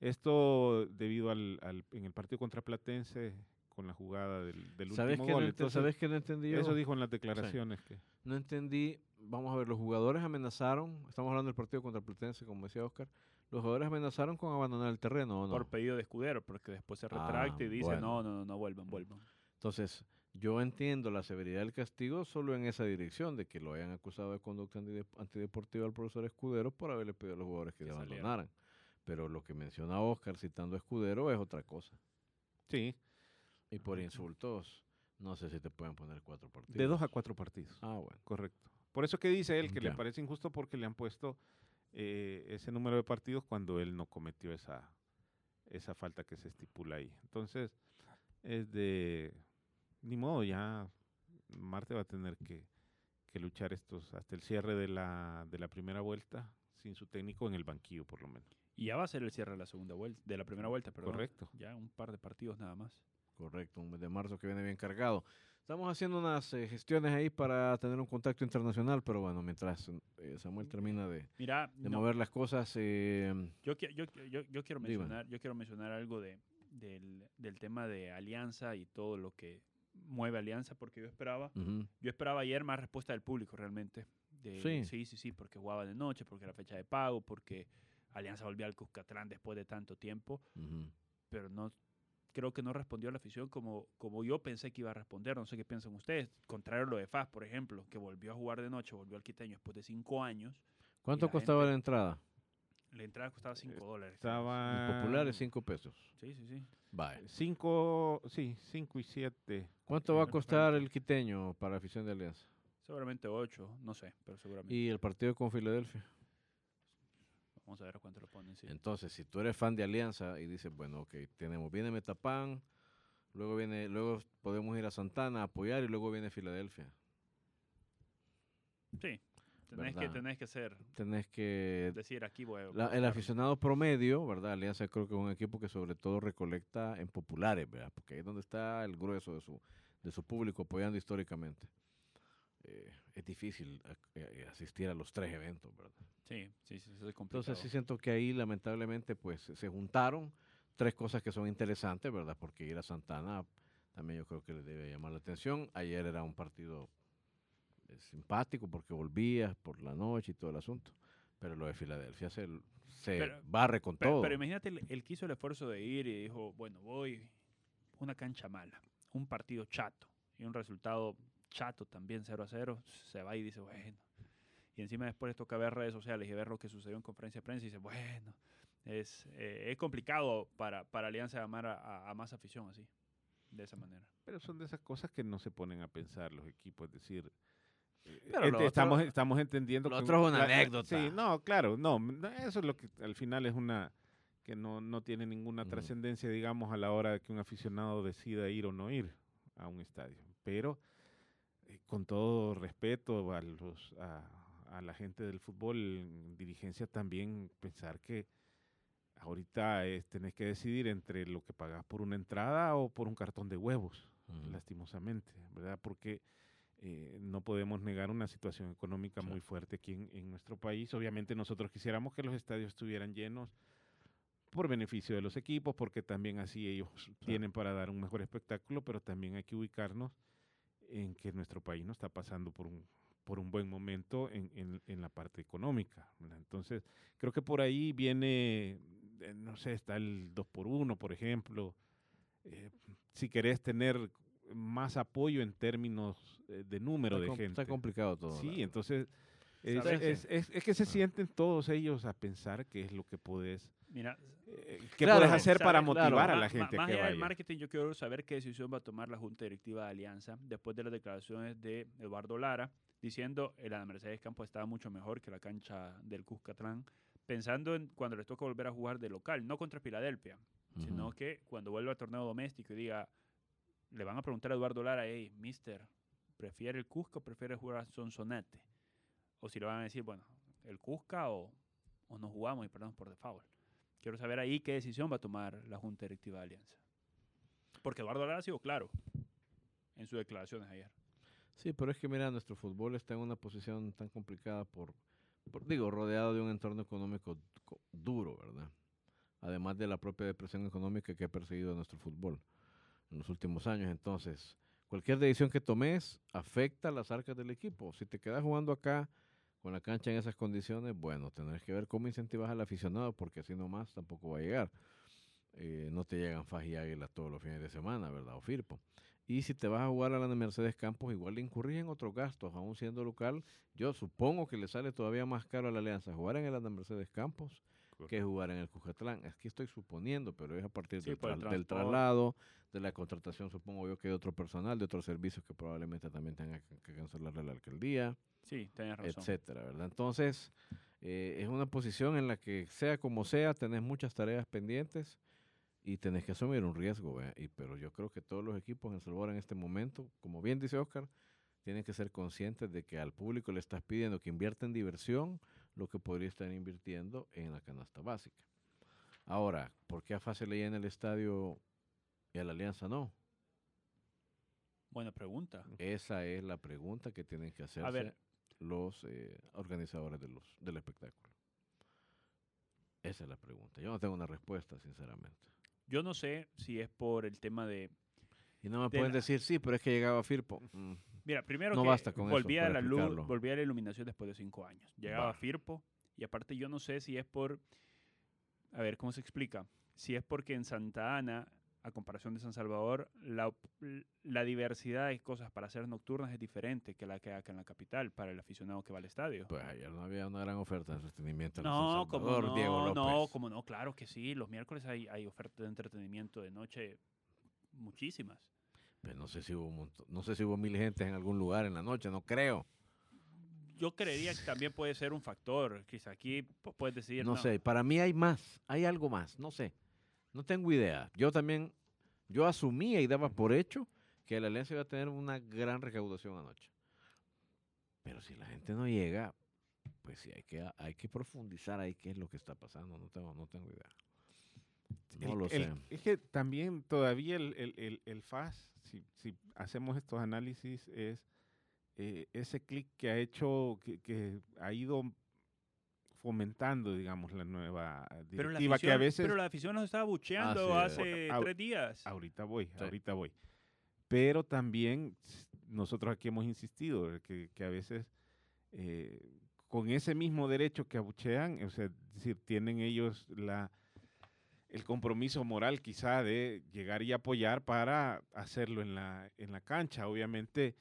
Esto debido al, al- en el partido contra Platense con la jugada del, del ¿Sabes último gol. no, Entonces, ¿Sabes qué no entendí yo? eso dijo en las declaraciones que No entendí, vamos a ver, los jugadores amenazaron, estamos hablando del partido contra Platense, como decía Oscar, los jugadores amenazaron con abandonar el terreno, ¿o no? Por pedido de escudero, porque después se Ah, retracta y dice, bueno. no, no, no, no vuelvan, vuelvan. Entonces, yo entiendo la severidad del castigo solo en esa dirección, de que lo hayan acusado de conducta antide- antideportiva al profesor Escudero por haberle pedido a los jugadores que, Que le abandonaran. Pero lo que menciona Oscar citando a Escudero es otra cosa. sí, Y por insultos, no sé si te pueden poner cuatro partidos. de dos a cuatro partidos. Ah, bueno. Correcto. Por eso que dice él que le parece injusto porque le han puesto eh, ese número de partidos cuando él no cometió esa, esa falta que se estipula ahí. Entonces, es de... Ni modo, ya Marte va a tener que, que luchar estos hasta el cierre de la, de la primera vuelta sin su técnico en el banquillo, por lo menos. Y ya va a ser el cierre de la segunda vuelta, de la primera vuelta, perdón. Correcto. Ya un par de partidos nada más. Correcto, un mes de marzo que viene bien cargado. Estamos haciendo unas eh, gestiones ahí para tener un contacto internacional, pero bueno, mientras eh, Samuel termina de, Mira, de no, mover las cosas, eh, yo, qui- yo, yo, yo quiero mencionar, yo quiero mencionar algo de, del, del tema de Alianza y todo lo que mueve Alianza, porque yo esperaba, yo esperaba ayer más respuesta del público realmente. De, Sí. sí, sí, sí, porque jugaba de noche, porque era fecha de pago, porque Alianza volvió al Cuscatlán después de tanto tiempo, pero no creo que no respondió a la afición como, como yo pensé que iba a responder. No sé qué piensan ustedes. Contrario a lo de Faz, por ejemplo, que volvió a jugar de noche, volvió al quiteño después de cinco años. ¿Cuánto la costaba gente- la entrada? La entrada costaba cinco dólares. creo. Estaba... El popular es 5 pesos. Sí, sí, sí. Vale. Cinco, sí, cinco y siete. ¿Cuánto va a costar el quiteño para afición de Alianza? Seguramente ocho, no sé, pero seguramente. Y el partido con Filadelfia. Vamos a ver a cuánto lo ponen. Sí. Entonces, si tú eres fan de Alianza y dices, bueno, ok, tenemos, viene Metapán, luego viene, luego podemos ir a Santana a apoyar y luego viene Filadelfia. Sí. Tenés que, tenés que ser, Tenés que decir aquí voy a La- el aficionado promedio, ¿verdad? Alianza creo que es un equipo que sobre todo recolecta en populares, ¿verdad? Porque ahí es donde está el grueso de su, de su público apoyando históricamente. Eh, es difícil ac- eh, asistir a los tres eventos, ¿verdad? Sí, sí, sí, eso es complicado. Entonces sí siento que ahí lamentablemente pues se juntaron tres cosas que son interesantes, ¿verdad? Porque ir a Santana también yo creo que le debe llamar la atención. Ayer era un partido eh, simpático porque volvías por la noche y todo el asunto. Pero lo de Filadelfia se, se Pero- barre con Pero, todo. pero imagínate, él quiso el esfuerzo de ir y dijo, bueno, voy una cancha mala, un partido chato y un resultado chato también 0 a 0, se va y dice, bueno. Y encima después le toca ver redes sociales y ver lo que sucedió en conferencia de prensa y dice, bueno, es, eh, es complicado para, para Alianza llamar a, a- a más afición así, de esa manera. Pero son de esas cosas que no se ponen a pensar los equipos, es decir, eh, Pero lo ent- estamos, otro- estamos entendiendo lo que otro es una la- anécdota. Sí, no, claro, no, eso es lo que al final es una que no, no tiene ninguna Ujú. trascendencia, digamos, a la hora de que un aficionado decida ir o no ir a un estadio. Pero con todo respeto a, los, a, a la gente del fútbol, en dirigencia también pensar que ahorita es, tenés que decidir entre lo que pagas por una entrada o por un cartón de huevos lastimosamente, ¿verdad? Porque eh, no podemos negar una situación económica Sí. muy fuerte aquí en, en nuestro país. Obviamente nosotros quisiéramos que los estadios estuvieran llenos por beneficio de los equipos, porque también así ellos tienen para dar un mejor espectáculo, pero también hay que ubicarnos en que nuestro país no está pasando por un, por un buen momento en, en- en la parte económica. ¿verdad? Entonces, creo que por ahí viene, eh, no sé, está el 2 por 1 por ejemplo. Eh, si querés tener más apoyo en términos eh, de número está, de gente. está complicado todo. Sí, entonces es- es- es que se Ah. sienten todos ellos a pensar qué es lo que podés Mira, Eh, ¿Qué Claro, puedes hacer para claro, motivar a la gente Más que allá del vaya? marketing, yo quiero saber qué decisión va a tomar la Junta Directiva de Alianza después de las declaraciones de Eduardo Lara diciendo el Ana Mercedes Campos estaba mucho mejor que la cancha del Cuscatlán, pensando en cuando les toca volver a jugar de local, no contra Filadelfia, sino que cuando vuelva al torneo doméstico y diga, le van a preguntar a Eduardo Lara, hey, mister, ¿prefiere el Cusca o prefiere jugar a Sonsonate? O si le van a decir, bueno, el Cusca o, o no jugamos y perdemos por default. Quiero saber ahí qué decisión va a tomar la Junta Directiva de Alianza. Porque Eduardo Lara ha sido claro en sus declaraciones ayer. Sí, pero es que mira, nuestro fútbol está en una posición tan complicada por, digo, rodeado de un entorno económico co- duro, ¿verdad? Además de la propia depresión económica que ha perseguido a nuestro fútbol en los últimos años. Entonces, cualquier decisión que tomes afecta las arcas del equipo. Si te quedas jugando acá con la cancha en esas condiciones, bueno, tendrás que ver cómo incentivas al aficionado, porque así nomás tampoco va a llegar. Eh, no te llegan Faj y Águila todos los fines de semana, ¿verdad? O Firpo. Y si te vas a jugar a la de Mercedes Campos, igual le incurrís en otros gastos, aún siendo local. Yo supongo que le sale todavía más caro a la Alianza jugar en el de Mercedes Campos que jugar en el Cujatlán. Aquí estoy suponiendo, pero es a partir Sí, del, tra- traslado, de la contratación, supongo yo que de otro personal, de otros servicios que probablemente también tenga que, cancelarle la alcaldía, Sí, tenés razón. etcétera, ¿verdad? Entonces, eh, es una posición en la que sea como sea, tenés muchas tareas pendientes y tenés que asumir un riesgo, ¿vea? y pero yo creo que todos los equipos en Salvador en este momento, como bien dice Oscar, tienen que ser conscientes de que al público le estás pidiendo que invierta en diversión lo que podría estar invirtiendo en la canasta básica. Ahora, ¿por qué a FASE le llena el estadio y a la Alianza no? Buena pregunta. Esa es la pregunta que tienen que hacerse ver. los eh, organizadores de los, del espectáculo. Esa es la pregunta. Yo no tengo una respuesta, sinceramente. Yo no sé si es por el tema de... Y no me De pueden la- decir, sí, pero es que llegaba Firpo. Mm, Mira, primero No que basta con eso volvía a para la luz, volvía a la iluminación después de cinco años. Llegaba Va. Firpo y aparte yo no sé si es por... A ver, ¿cómo se explica? Si es porque en Santa Ana, a comparación de San Salvador, la, la diversidad de cosas para hacer nocturnas es diferente que la que hay acá en la capital para el aficionado que va al estadio. Pues ayer no había una gran oferta de entretenimiento en No, como Salvador, no, Diego López. no, como no, claro que sí. Los miércoles hay, hay ofertas de entretenimiento de noche muchísimas. Pues no sé si hubo un montón- no sé si hubo mil gentes en algún lugar en la noche, no creo. Yo creería que también puede ser un factor. Quizá aquí pu- puedes decir. No, sé, para mí hay más, hay algo más, no sé. No tengo idea. Yo también, yo asumía y daba por hecho que la Alianza iba a tener una gran recaudación anoche. Pero si la gente no llega, pues sí, hay que, hay que profundizar ahí qué es lo que está pasando. No tengo, no tengo idea. No El- lo el- sé. Es que también todavía el, el, el, el FAS, si, si hacemos estos análisis, es eh, ese clic que ha hecho, que, que ha ido fomentando, digamos, la nueva Pero la, directiva, que a afición, veces... pero la afición nos estaba bucheando Ah, sí, hace Au- tres días. Ahorita voy, Sí. ahorita voy. Pero también nosotros aquí hemos insistido que, que a veces eh, con ese mismo derecho que abuchean, o sea, es decir, tienen ellos la el compromiso moral quizá de llegar y apoyar para hacerlo en la, en la cancha. Obviamente,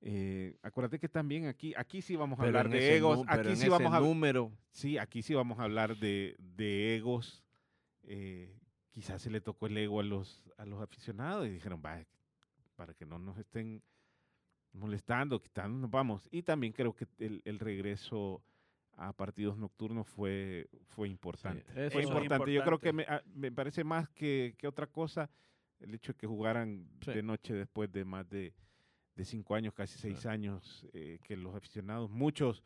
eh, acuérdate que también aquí, aquí sí vamos a Pero hablar de egos, aquí sí vamos a número. Sí, aquí sí vamos a hablar de, de egos. Eh, quizás se le tocó el ego a los, a los aficionados y dijeron, va, para que no nos estén molestando, quitándonos, vamos. Y también creo que el, el regreso a partidos nocturnos fue, fue importante. eso fue importante. Yo creo que me, ah, me parece más que, que otra cosa el hecho de que jugaran Sí. de noche después de más de, de cinco años, casi seis Claro. años, eh, que los aficionados, muchos,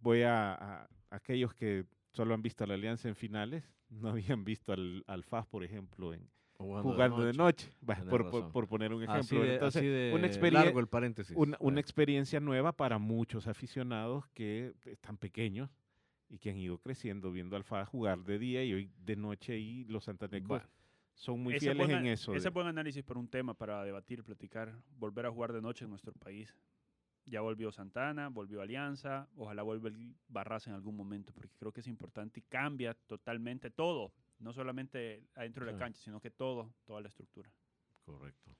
voy a, a aquellos que solo han visto a la Alianza en finales, no habían visto al, al FAS, por ejemplo, en, jugando de noche, por, por- por poner un Así ejemplo. de, Entonces, así de una, largo el paréntesis. una, una experiencia nueva para muchos aficionados que están pequeños y que han ido creciendo viendo al FAS jugar de día y hoy de noche y los santanecos Bueno. son muy fieles buen en a- eso. Ese de- buen análisis para un tema para debatir, platicar, volver a jugar de noche en nuestro país. Ya volvió Santana, volvió Alianza, ojalá vuelva el Barraza en algún momento, porque creo que es importante y cambia totalmente todo, no solamente adentro de la Sí. cancha, sino que todo, toda la estructura. Correcto.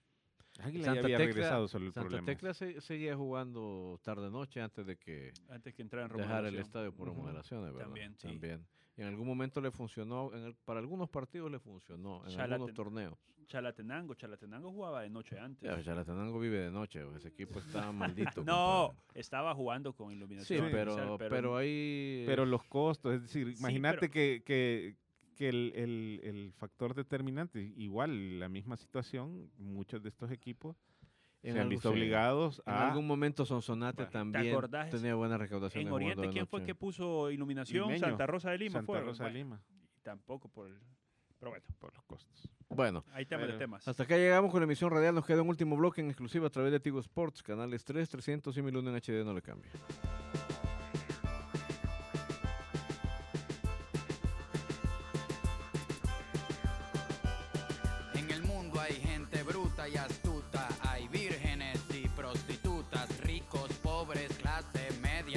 Águila Santa ya había Tecla- regresado, solo el Santa problema. Tecla se- seguía jugando tarde-noche antes de que Antes que entrar en dejar el estadio por Ujú. remodelaciones, ¿verdad? También, sí. También. Y en algún momento le funcionó, en el- para algunos partidos le funcionó, en Chalaten- algunos torneos. Chalatenango, Chalatenango jugaba de noche antes. Ya, Chalatenango vive de noche, ese equipo está maldito. No, compadre. estaba jugando con Sí, iluminación. pero, artificial, pero, ahí... Pero los costos, es decir, Sí, imagínate pero- que, que, que el, el- el factor determinante, igual la misma situación, muchos de estos equipos en se han visto obligados En a... algún momento Sonsonate Bueno, ¿te también acordás? tenía buena recaudación En de Oriente, de ¿quién fue que puso iluminación? Limeño. Santa Rosa de Lima. Santa fueron. Rosa de Bueno, Lima, y tampoco por el... Pero bueno, por los costos. Bueno, temas de Bueno, temas. hasta acá llegamos con la emisión radial. Nos queda un último bloque en exclusiva a través de Tigo Sports, canales 3, 300 y 1001 en HD, no le cambie.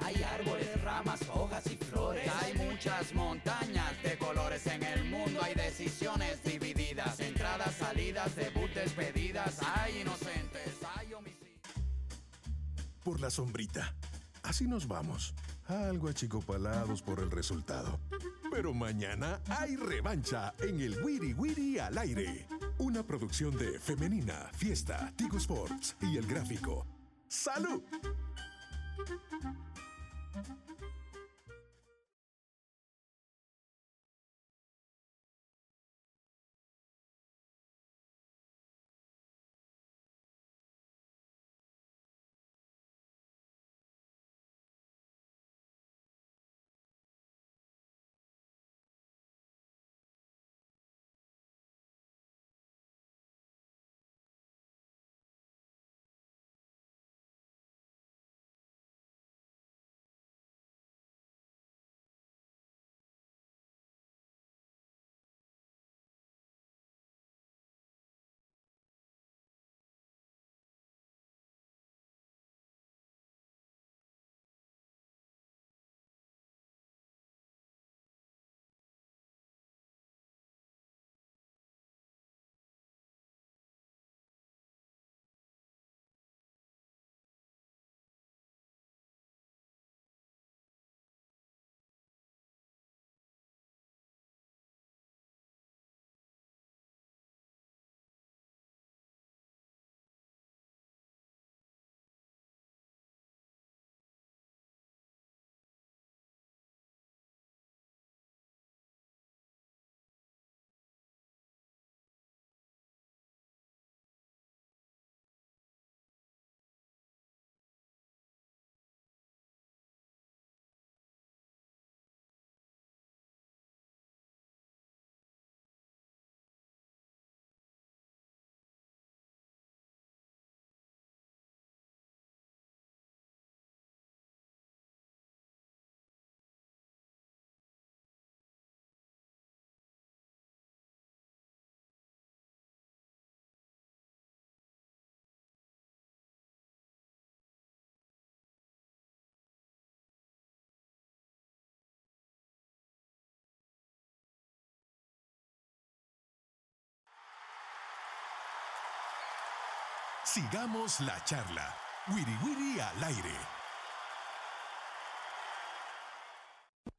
Hay árboles, ramas, hojas y flores. Hay muchas montañas de colores. En el mundo hay decisiones divididas, entradas, salidas, debut, despedidas. Hay inocentes, hay homicidios. por la sombrita. Así nos vamos. Algo achicopalados por el resultado. Pero mañana hay revancha en el Wiri Wiri al aire. Una producción de Femenina, Fiesta, Tigo Sports y El Gráfico. ¡Salud! Sigamos la charla. Wiri Wiri al aire.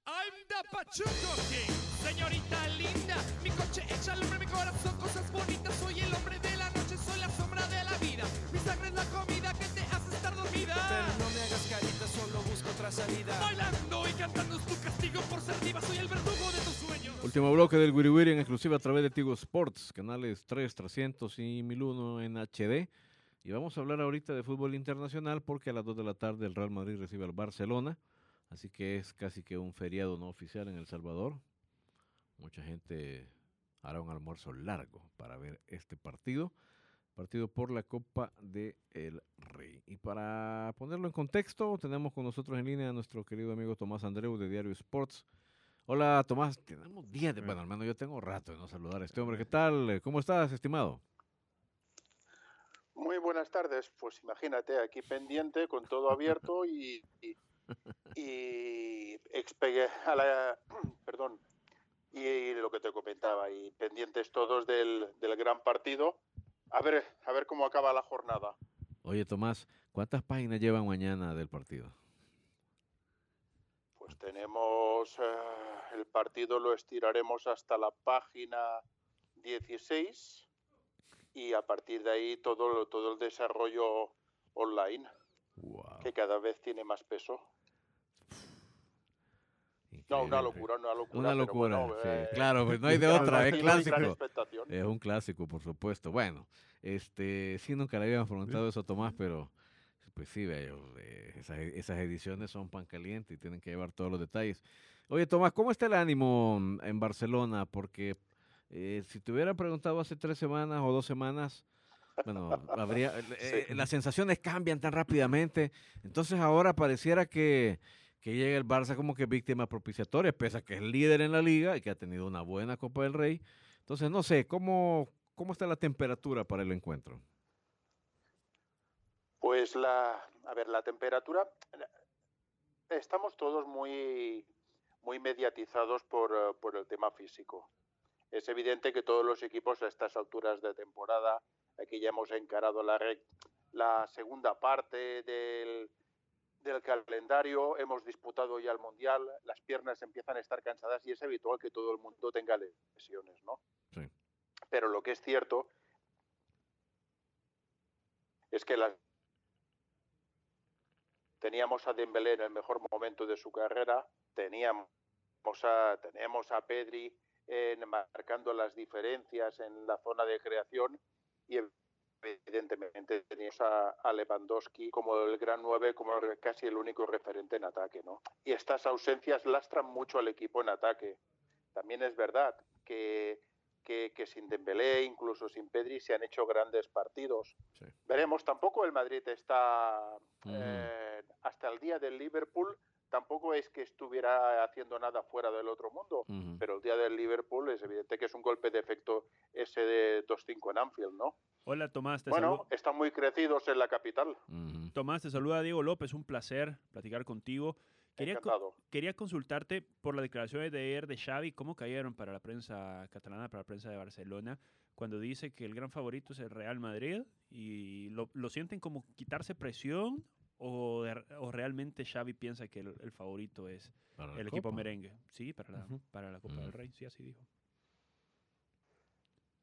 I'm the Pachuco King, señorita linda. Mi coche echa al hombre, mi corazón, cosas bonitas. Soy el hombre de la noche, soy la sombra de la vida. Mi sangre es la comida que te hace estar dormida. Pero no me hagas carita, solo busco otra salida. Bailando y cantando es tu castigo por ser diva. Soy el verdugo de tus sueños. Último bloque del Wiri Wiri en exclusiva a través de Tigo Sports, canales 3, 300 y 1001 en HD. Y vamos a hablar ahorita de fútbol internacional porque a las 2 de la tarde el Real Madrid recibe al Barcelona. Así que es casi que un feriado no oficial en El Salvador. Mucha gente hará un almuerzo largo para ver este partido. partido por la Copa del Rey. Y para ponerlo en contexto, tenemos con nosotros en línea a nuestro querido amigo Tomás Andreu de Diario Sports. Hola Tomás, tenemos días de, bueno, al menos yo tengo rato de no saludar a este hombre. ¿Qué tal? ¿Cómo estás, estimado? Muy buenas tardes. Pues imagínate, aquí pendiente, con todo abierto y, y, y a la, perdón, y lo que te comentaba, y pendientes todos del, del gran partido. A ver, a ver cómo acaba la jornada. Oye, Tomás, ¿cuántas páginas llevan mañana del partido? Pues tenemos eh, el partido lo estiraremos hasta la página 16 y a partir de ahí todo todo el desarrollo online Wow. que cada vez tiene más peso. No, una locura, una locura. Una locura, bueno, sí. eh, Claro, pues no hay de otra, es clásico. Es un clásico, por supuesto. Bueno, este, sí, nunca le habíamos preguntado eso a Tomás, pero pues sí, veo, eh, esas, esas ediciones son pan caliente y tienen que llevar todos los detalles. Oye, Tomás, ¿cómo está el ánimo en Barcelona? Porque eh, si te hubiera preguntado hace tres semanas o dos semanas, bueno, habría, eh, Sí. las sensaciones cambian tan rápidamente. Entonces ahora pareciera que, que llega el Barça como que víctima propiciatoria, pese a que es líder en la liga y que ha tenido una buena Copa del Rey. Entonces, no sé, ¿cómo, cómo está la temperatura para el encuentro? Pues la, a ver, la temperatura, estamos todos muy, muy mediatizados por, eh, por el tema físico. Es evidente que todos los equipos a estas alturas de temporada, aquí ya hemos encarado la, la segunda parte del, del calendario, hemos disputado ya el Mundial, las piernas empiezan a estar cansadas y es habitual que todo el mundo tenga lesiones, ¿no? Sí. Pero lo que es cierto es que las teníamos a Dembélé en el mejor momento de su carrera, teníamos a, tenemos a Pedri en marcando las diferencias en la zona de creación y evidentemente teníamos a, a Lewandowski como el gran 9, como casi el único referente en ataque, ¿no? Y estas ausencias lastran mucho al equipo en ataque. También es verdad que, que, que sin Dembélé, incluso sin Pedri, se han hecho grandes partidos. Sí. Veremos, tampoco el Madrid está Ujú. eh, hasta el día del Liverpool, tampoco es que estuviera haciendo nada fuera del otro mundo, pero el día del Liverpool es evidente que es un golpe de efecto ese de 2-5 en Anfield, ¿no? Hola Tomás, te Bueno, saludo. están muy crecidos en la capital. Ujú. Tomás, te saluda Diego López, un placer platicar contigo. Quería, Encantado. quería consultarte por las declaraciones de ayer de Xavi, cómo cayeron para la prensa catalana, para la prensa de Barcelona, cuando dice que el gran favorito es el Real Madrid y lo, lo sienten como quitarse presión o, o realmente Xavi piensa que el, el favorito es el equipo Copa. merengue. Sí, para la, para la Copa del Ujú. Rey, sí, así dijo.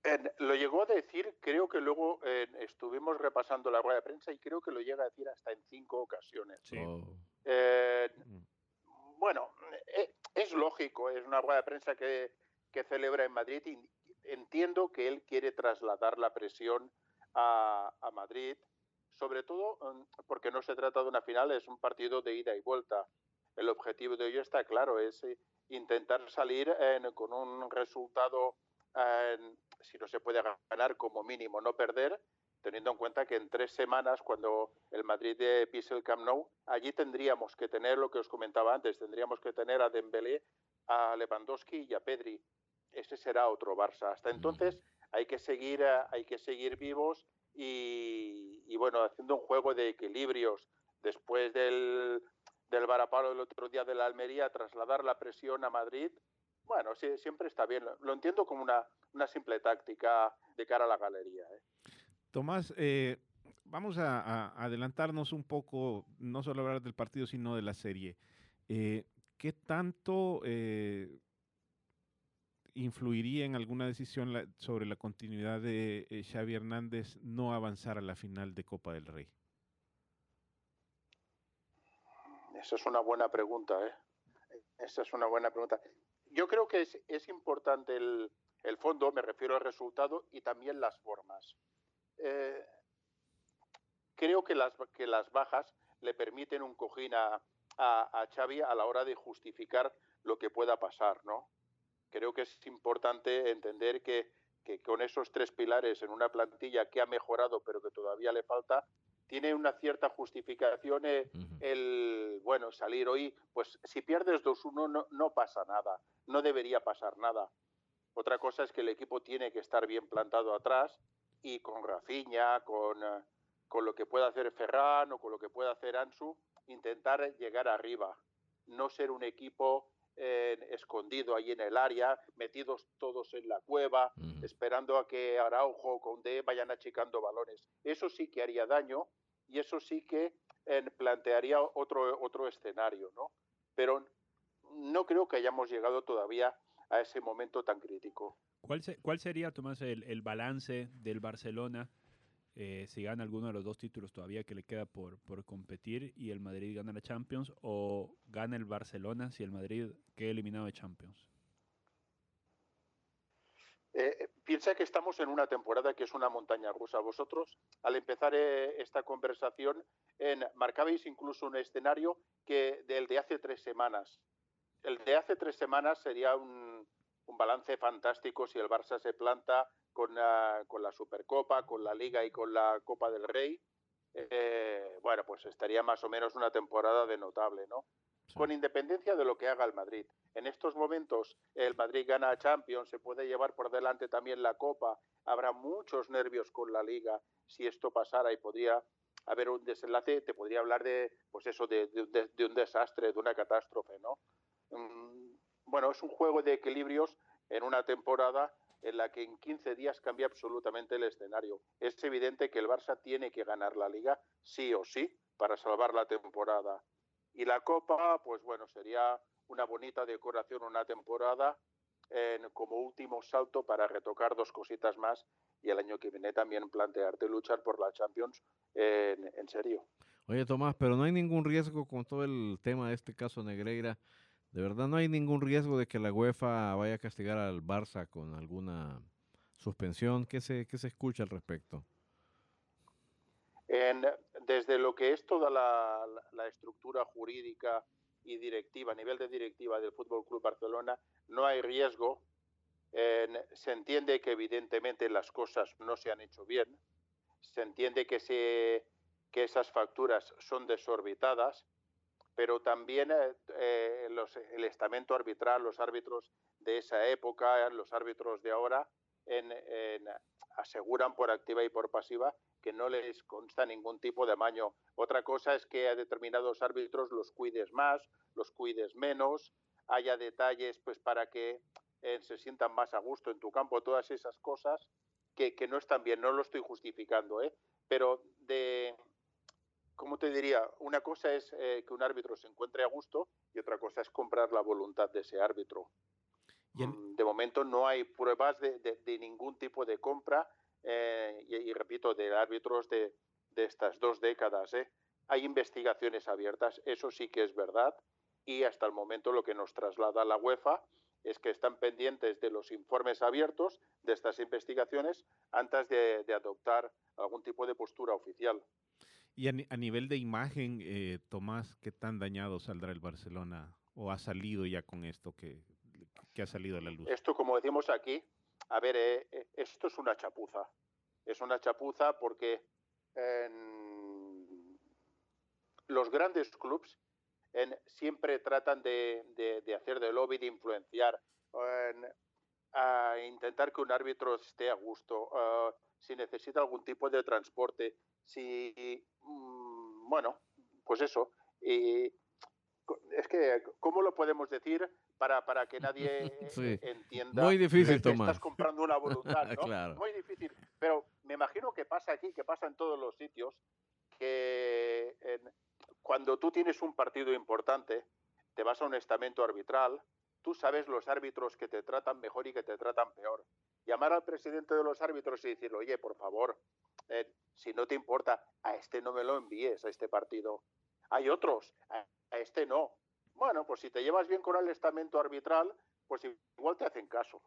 En- lo llegó a decir, creo que luego eh, estuvimos repasando la rueda de prensa y creo que lo llega a decir hasta en cinco ocasiones. Sí. Oh, Eh, Mm. bueno, eh, es lógico, es una rueda de prensa que, que celebra en Madrid y entiendo que él quiere trasladar la presión a, a Madrid, sobre todo mm, porque no se trata de una final, es un partido de ida y vuelta. El objetivo de ello está claro, es eh, intentar salir en- con un resultado, en- si no se puede ganar, como mínimo no perder, teniendo en cuenta que en tres semanas, cuando el Madrid eh, pise el Camp Nou, allí tendríamos que tener lo que os comentaba antes, tendríamos que tener a Dembélé, a Lewandowski y a Pedri. Ese será otro Barça. Hasta entonces hay que seguir, eh, hay que seguir vivos y, bueno, haciendo un juego de equilibrios. Después del, del varapalo del otro día de la Almería, trasladar la presión a Madrid, bueno, siempre está bien. Lo, entiendo como una, una simple táctica de cara a la galería. ¿eh? Tomás, eh, vamos a, adelantarnos un poco, no solo hablar del partido, sino de la serie. Eh, ¿Qué tanto influiría en alguna decisión la- sobre la continuidad de eh, Xavi Hernández no avanzar a la final de Copa del Rey? Esa es una buena pregunta, ¿eh? Esa es una buena pregunta. Yo creo que es, importante el, el fondo, me refiero al resultado, y también las formas. Eh, creo que las, que las bajas le permiten un cojín a, a, a Xavi a la hora de justificar lo que pueda pasar, ¿no? Creo que es importante entender que, que con esos tres pilares en una plantilla que ha mejorado pero que todavía le falta, tiene una cierta justificación eh, el, bueno, salir hoy, pues si pierdes 2-1 no, no pasa nada, no debería pasar nada. Otra cosa es que el equipo tiene que estar bien plantado atrás y con Rafinha, con, eh, con lo que pueda hacer Ferran o con lo que pueda hacer Ansu, intentar llegar arriba, no ser un equipo eh, escondido ahí en el área, metidos todos en la cueva, esperando a que Araujo o Conde vayan achicando balones. Eso sí que haría daño y eso sí que eh, plantearía otro, otro escenario, ¿no? Pero no creo que hayamos llegado todavía a ese momento tan crítico. ¿Cuál, cuál sería, Tomás, el, el balance del Barcelona eh, si gana alguno de los dos títulos todavía que le queda por, por competir y el Madrid gana la Champions o gana el Barcelona si el Madrid queda eliminado de Champions? Eh, piensa que estamos en una temporada que es una montaña rusa. Vosotros, al empezar eh, esta conversación, marcabais incluso un escenario que del de hace tres semanas. El de hace tres semanas sería un, un balance fantástico si el Barça se planta con la, con la Supercopa, con la Liga y con la Copa del Rey, eh, bueno, pues estaría más o menos una temporada de notable, ¿no? Con independencia de lo que haga el Madrid. En estos momentos el Madrid gana a Champions, se puede llevar por delante también la Copa, habrá muchos nervios con la Liga si esto pasara y podría haber un desenlace, te podría hablar de, pues eso, de, de, de un desastre, de una catástrofe, ¿no? Mm, bueno, es un juego de equilibrios en una temporada en la que en 15 días cambia absolutamente el escenario. Es evidente que el Barça tiene que ganar la liga sí o sí para salvar la temporada. Y la Copa, pues bueno, sería una bonita decoración, una temporada como último salto para retocar dos cositas más y el año que viene también plantearte luchar por la Champions en, en serio. Oye, Tomás, pero no hay ningún riesgo con todo el tema de este caso Negreira ¿De verdad no hay ningún riesgo de que la UEFA vaya a castigar al Barça con alguna suspensión? ¿Qué se, qué se escucha al respecto? En, desde lo que es toda la, estructura jurídica y directiva, a nivel de directiva del Fútbol Club Barcelona, no hay riesgo. Se entiende que evidentemente las cosas no se han hecho bien. Se entiende que, se, que esas facturas son desorbitadas pero también eh, eh, el estamento arbitral, los árbitros de esa época, los árbitros de ahora, aseguran por activa y por pasiva que no les consta ningún tipo de amaño. Otra cosa es que a determinados árbitros los cuides más, los cuides menos, haya detalles pues para que eh, se sientan más a gusto en tu campo, todas esas cosas que, que no están bien, no lo estoy justificando, ¿eh? pero de, ¿cómo te diría? Una cosa es eh, que un árbitro se encuentre a gusto y otra cosa es comprar la voluntad de ese árbitro. En... Mm, de momento no hay pruebas de, de, de ningún tipo de compra eh, y, y, repito, de árbitros de, de estas dos décadas. ¿eh? Hay investigaciones abiertas, eso sí que es verdad, y hasta el momento lo que nos traslada la UEFA es que están pendientes de los informes abiertos de estas investigaciones antes de, de adoptar algún tipo de postura oficial. Y a, nivel de imagen, eh, Tomás, ¿qué tan dañado saldrá el Barcelona o ha salido ya con esto que, ha salido a la luz? Esto, como decimos aquí, a ver, eh, esto es una chapuza. Es una chapuza porque los grandes clubs en, siempre tratan de, hacer de lobby, de influenciar, en, a intentar que un árbitro esté a gusto, si necesita algún tipo de transporte, si, mmm, bueno, pues eso. Y es que, ¿cómo lo podemos decir para, para que nadie sí. entienda Muy difícil, que estás comprando una voluntad? ¿no? claro. Muy difícil. Pero me imagino que pasa aquí, que pasa en todos los sitios, que en, cuando tú tienes un partido importante, te vas a un estamento arbitral, tú sabes los árbitros que te tratan mejor y que te tratan peor. Llamar al presidente de los árbitros y decirle, oye, por favor, eh, si no te importa, a este no me lo envíes, a este partido. Hay otros, a, este no. Bueno, pues si te llevas bien con el estamento arbitral, pues igual te hacen caso.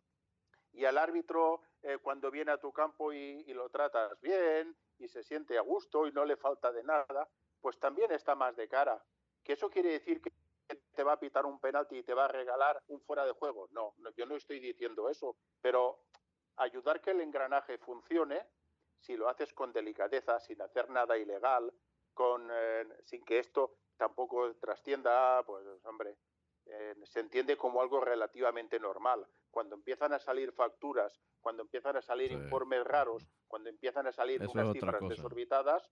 Y al árbitro, eh, cuando viene a tu campo y, y lo tratas bien y se siente a gusto y no le falta de nada, pues también está más de cara. ¿Que eso quiere decir que te va a pitar un penalti y te va a regalar un fuera de juego? No, no yo no estoy diciendo eso, pero ayudar que el engranaje funcione si lo haces con delicadeza, sin hacer nada ilegal, con, eh, sin que esto tampoco trascienda, pues hombre, eh, se entiende como algo relativamente normal. Cuando empiezan a salir facturas, cuando empiezan a salir Sí. informes raros, cuando empiezan a salir Eso unas cifras cosa. desorbitadas,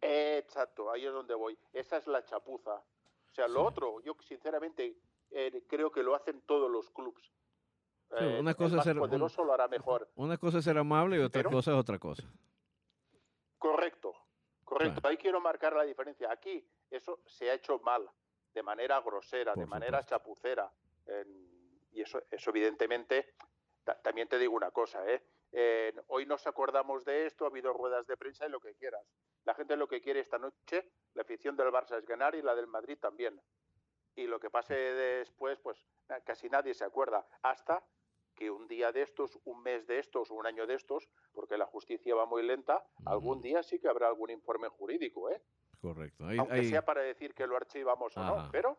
eh, exacto, ahí es donde voy. Esa es la chapuza. O sea, lo otro, yo sinceramente eh, creo que lo hacen todos los clubs. Sí, una cosa es más ser un- poderoso lo hará mejor. Una cosa es ser amable y otra Pero- cosa es otra cosa. Correcto, correcto. Ahí quiero marcar la diferencia. Aquí eso se ha hecho mal, de manera grosera, de manera chapucera. Y eso, eso evidentemente, ta- también te digo una cosa, ¿eh? Eh, hoy nos acordamos de esto, ha habido ruedas de prensa y lo que quieras. La gente lo que quiere esta noche, la afición del Barça es ganar y la del Madrid también. Y lo que pase después, pues casi nadie se acuerda. Hasta que un día de estos, un mes de estos, un año de estos, porque la justicia va muy lenta, algún día sí que habrá algún informe jurídico, ¿eh? Correcto. Ahí- Aunque ahí- sea para decir que lo archivamos o Ajá. no, pero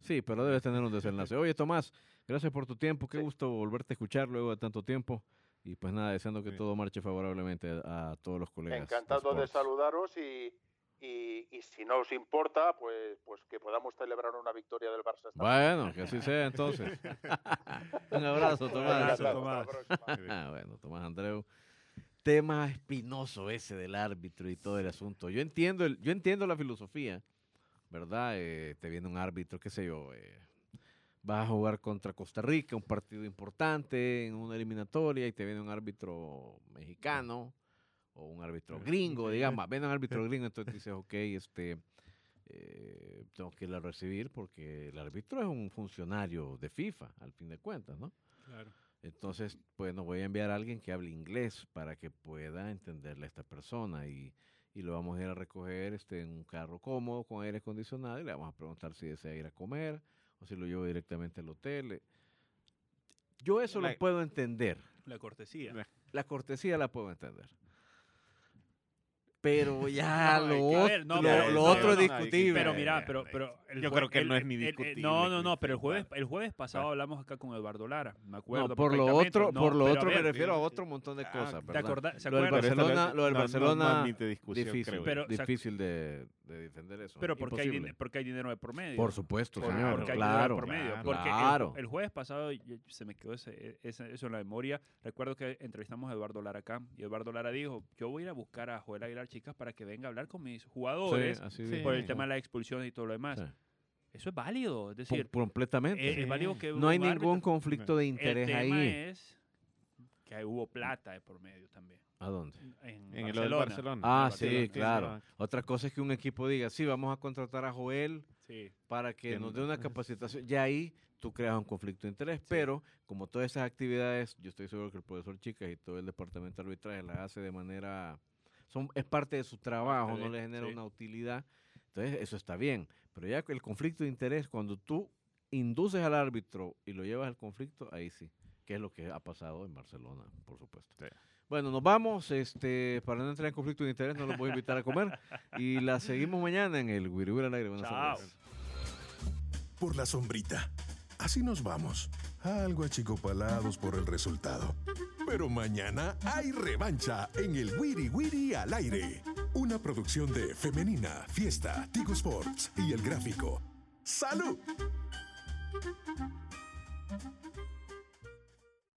Sí, pero debes tener un desenlace. Oye, Tomás, gracias por tu tiempo. Qué Sí. gusto volverte a escuchar luego de tanto tiempo. Y pues nada, deseando que Sí. todo marche favorablemente a, a todos los colegas. encantado de Sports. saludaros y, y, y si no os importa, pues, pues que podamos celebrar una victoria del Barça. esta. Bueno, que así sea entonces. un abrazo, Tomás. abrazo, Hasta la Tomás. Ah, bueno, Tomás Andreu. Tema espinoso ese del árbitro y todo el asunto. Yo entiendo, el, yo entiendo la filosofía, ¿verdad? Eh, te viene un árbitro, qué sé yo, eh, vas a jugar contra Costa Rica, un partido importante en una eliminatoria y te viene un árbitro mexicano o un árbitro gringo, digamos, viene un árbitro gringo, entonces dices, ok, este, eh, tengo que ir a recibir porque el árbitro es un funcionario de FIFA, al fin de cuentas, ¿no? Claro. Entonces, pues nos voy a enviar a alguien que hable inglés para que pueda entenderle a esta persona y, y lo vamos a ir a recoger este, en un carro cómodo con aire acondicionado y le vamos a preguntar si desea ir a comer o si lo llevo directamente al hotel. eh. Yo eso La- lo puedo entender, La cortesía. La- la cortesía la puedo entender. Pero ya No, lo, ver, no, lo- pero- lo no, otro no, es discutible. Pero mira, pero, eh, pero el yo creo que el- no es ni el- el- discutible, no, no, no, pero el jueves, el jueves pasado Claro. hablamos acá con Eduardo Lara, me acuerdo. No, por lo otro, No, por lo otro me refiero a pero- otro montón de Ah, cosas, ¿te acordás- ¿se Lo del? Barcelona, lo del No- no- Barcelona no admite discusión, difícil, creo difícil de, de defender eso. Pero porque hay, porque hay dinero de por medio. Por supuesto, señor. porque hay dinero de claro, por medio. claro, Porque el- claro. el, jueves pasado se me quedó ese- ese- eso en la memoria. Recuerdo que entrevistamos a Eduardo Lara acá y Eduardo Lara dijo, yo voy a ir a buscar a Joel Aguilar Chicas para que venga a hablar con mis jugadores Sí. por el tema de la expulsión y todo lo demás. Sí. Eso es válido. Es decir, completamente. es válido que no hay ningún árbitro- conflicto de El interés tema ahí. es que hubo plata de por medio también. ¿A dónde? En, En el Barcelona. Ah, el sí, Barcelona, claro. Otra cosa es que un equipo diga, sí, vamos a contratar a Joel Sí. para que nos no- dé una capacitación. Ya ahí tú creas un conflicto de interés, pero como todas esas actividades, yo estoy seguro que el profesor Chicas y todo el departamento de arbitraje las hace de manera... Son, es parte de su trabajo, no le genera sí. una utilidad. Entonces, eso está bien. Pero ya el conflicto de interés, cuando tú induces al árbitro y lo llevas al conflicto, ahí sí, que es lo que ha pasado en Barcelona, por supuesto. Sí. Bueno, nos vamos, este, para no entrar en conflicto de interés, no los voy a invitar a comer y la seguimos mañana en el Wiri Wiri al aire. Buenas Chao. tardes. por la sombrita. Así nos vamos, algo achicopalados por el resultado. Pero mañana hay revancha en el Wiri Wiri al aire. Una producción de Femenina, Fiesta, Tigo Sports y El Gráfico. ¡Salud!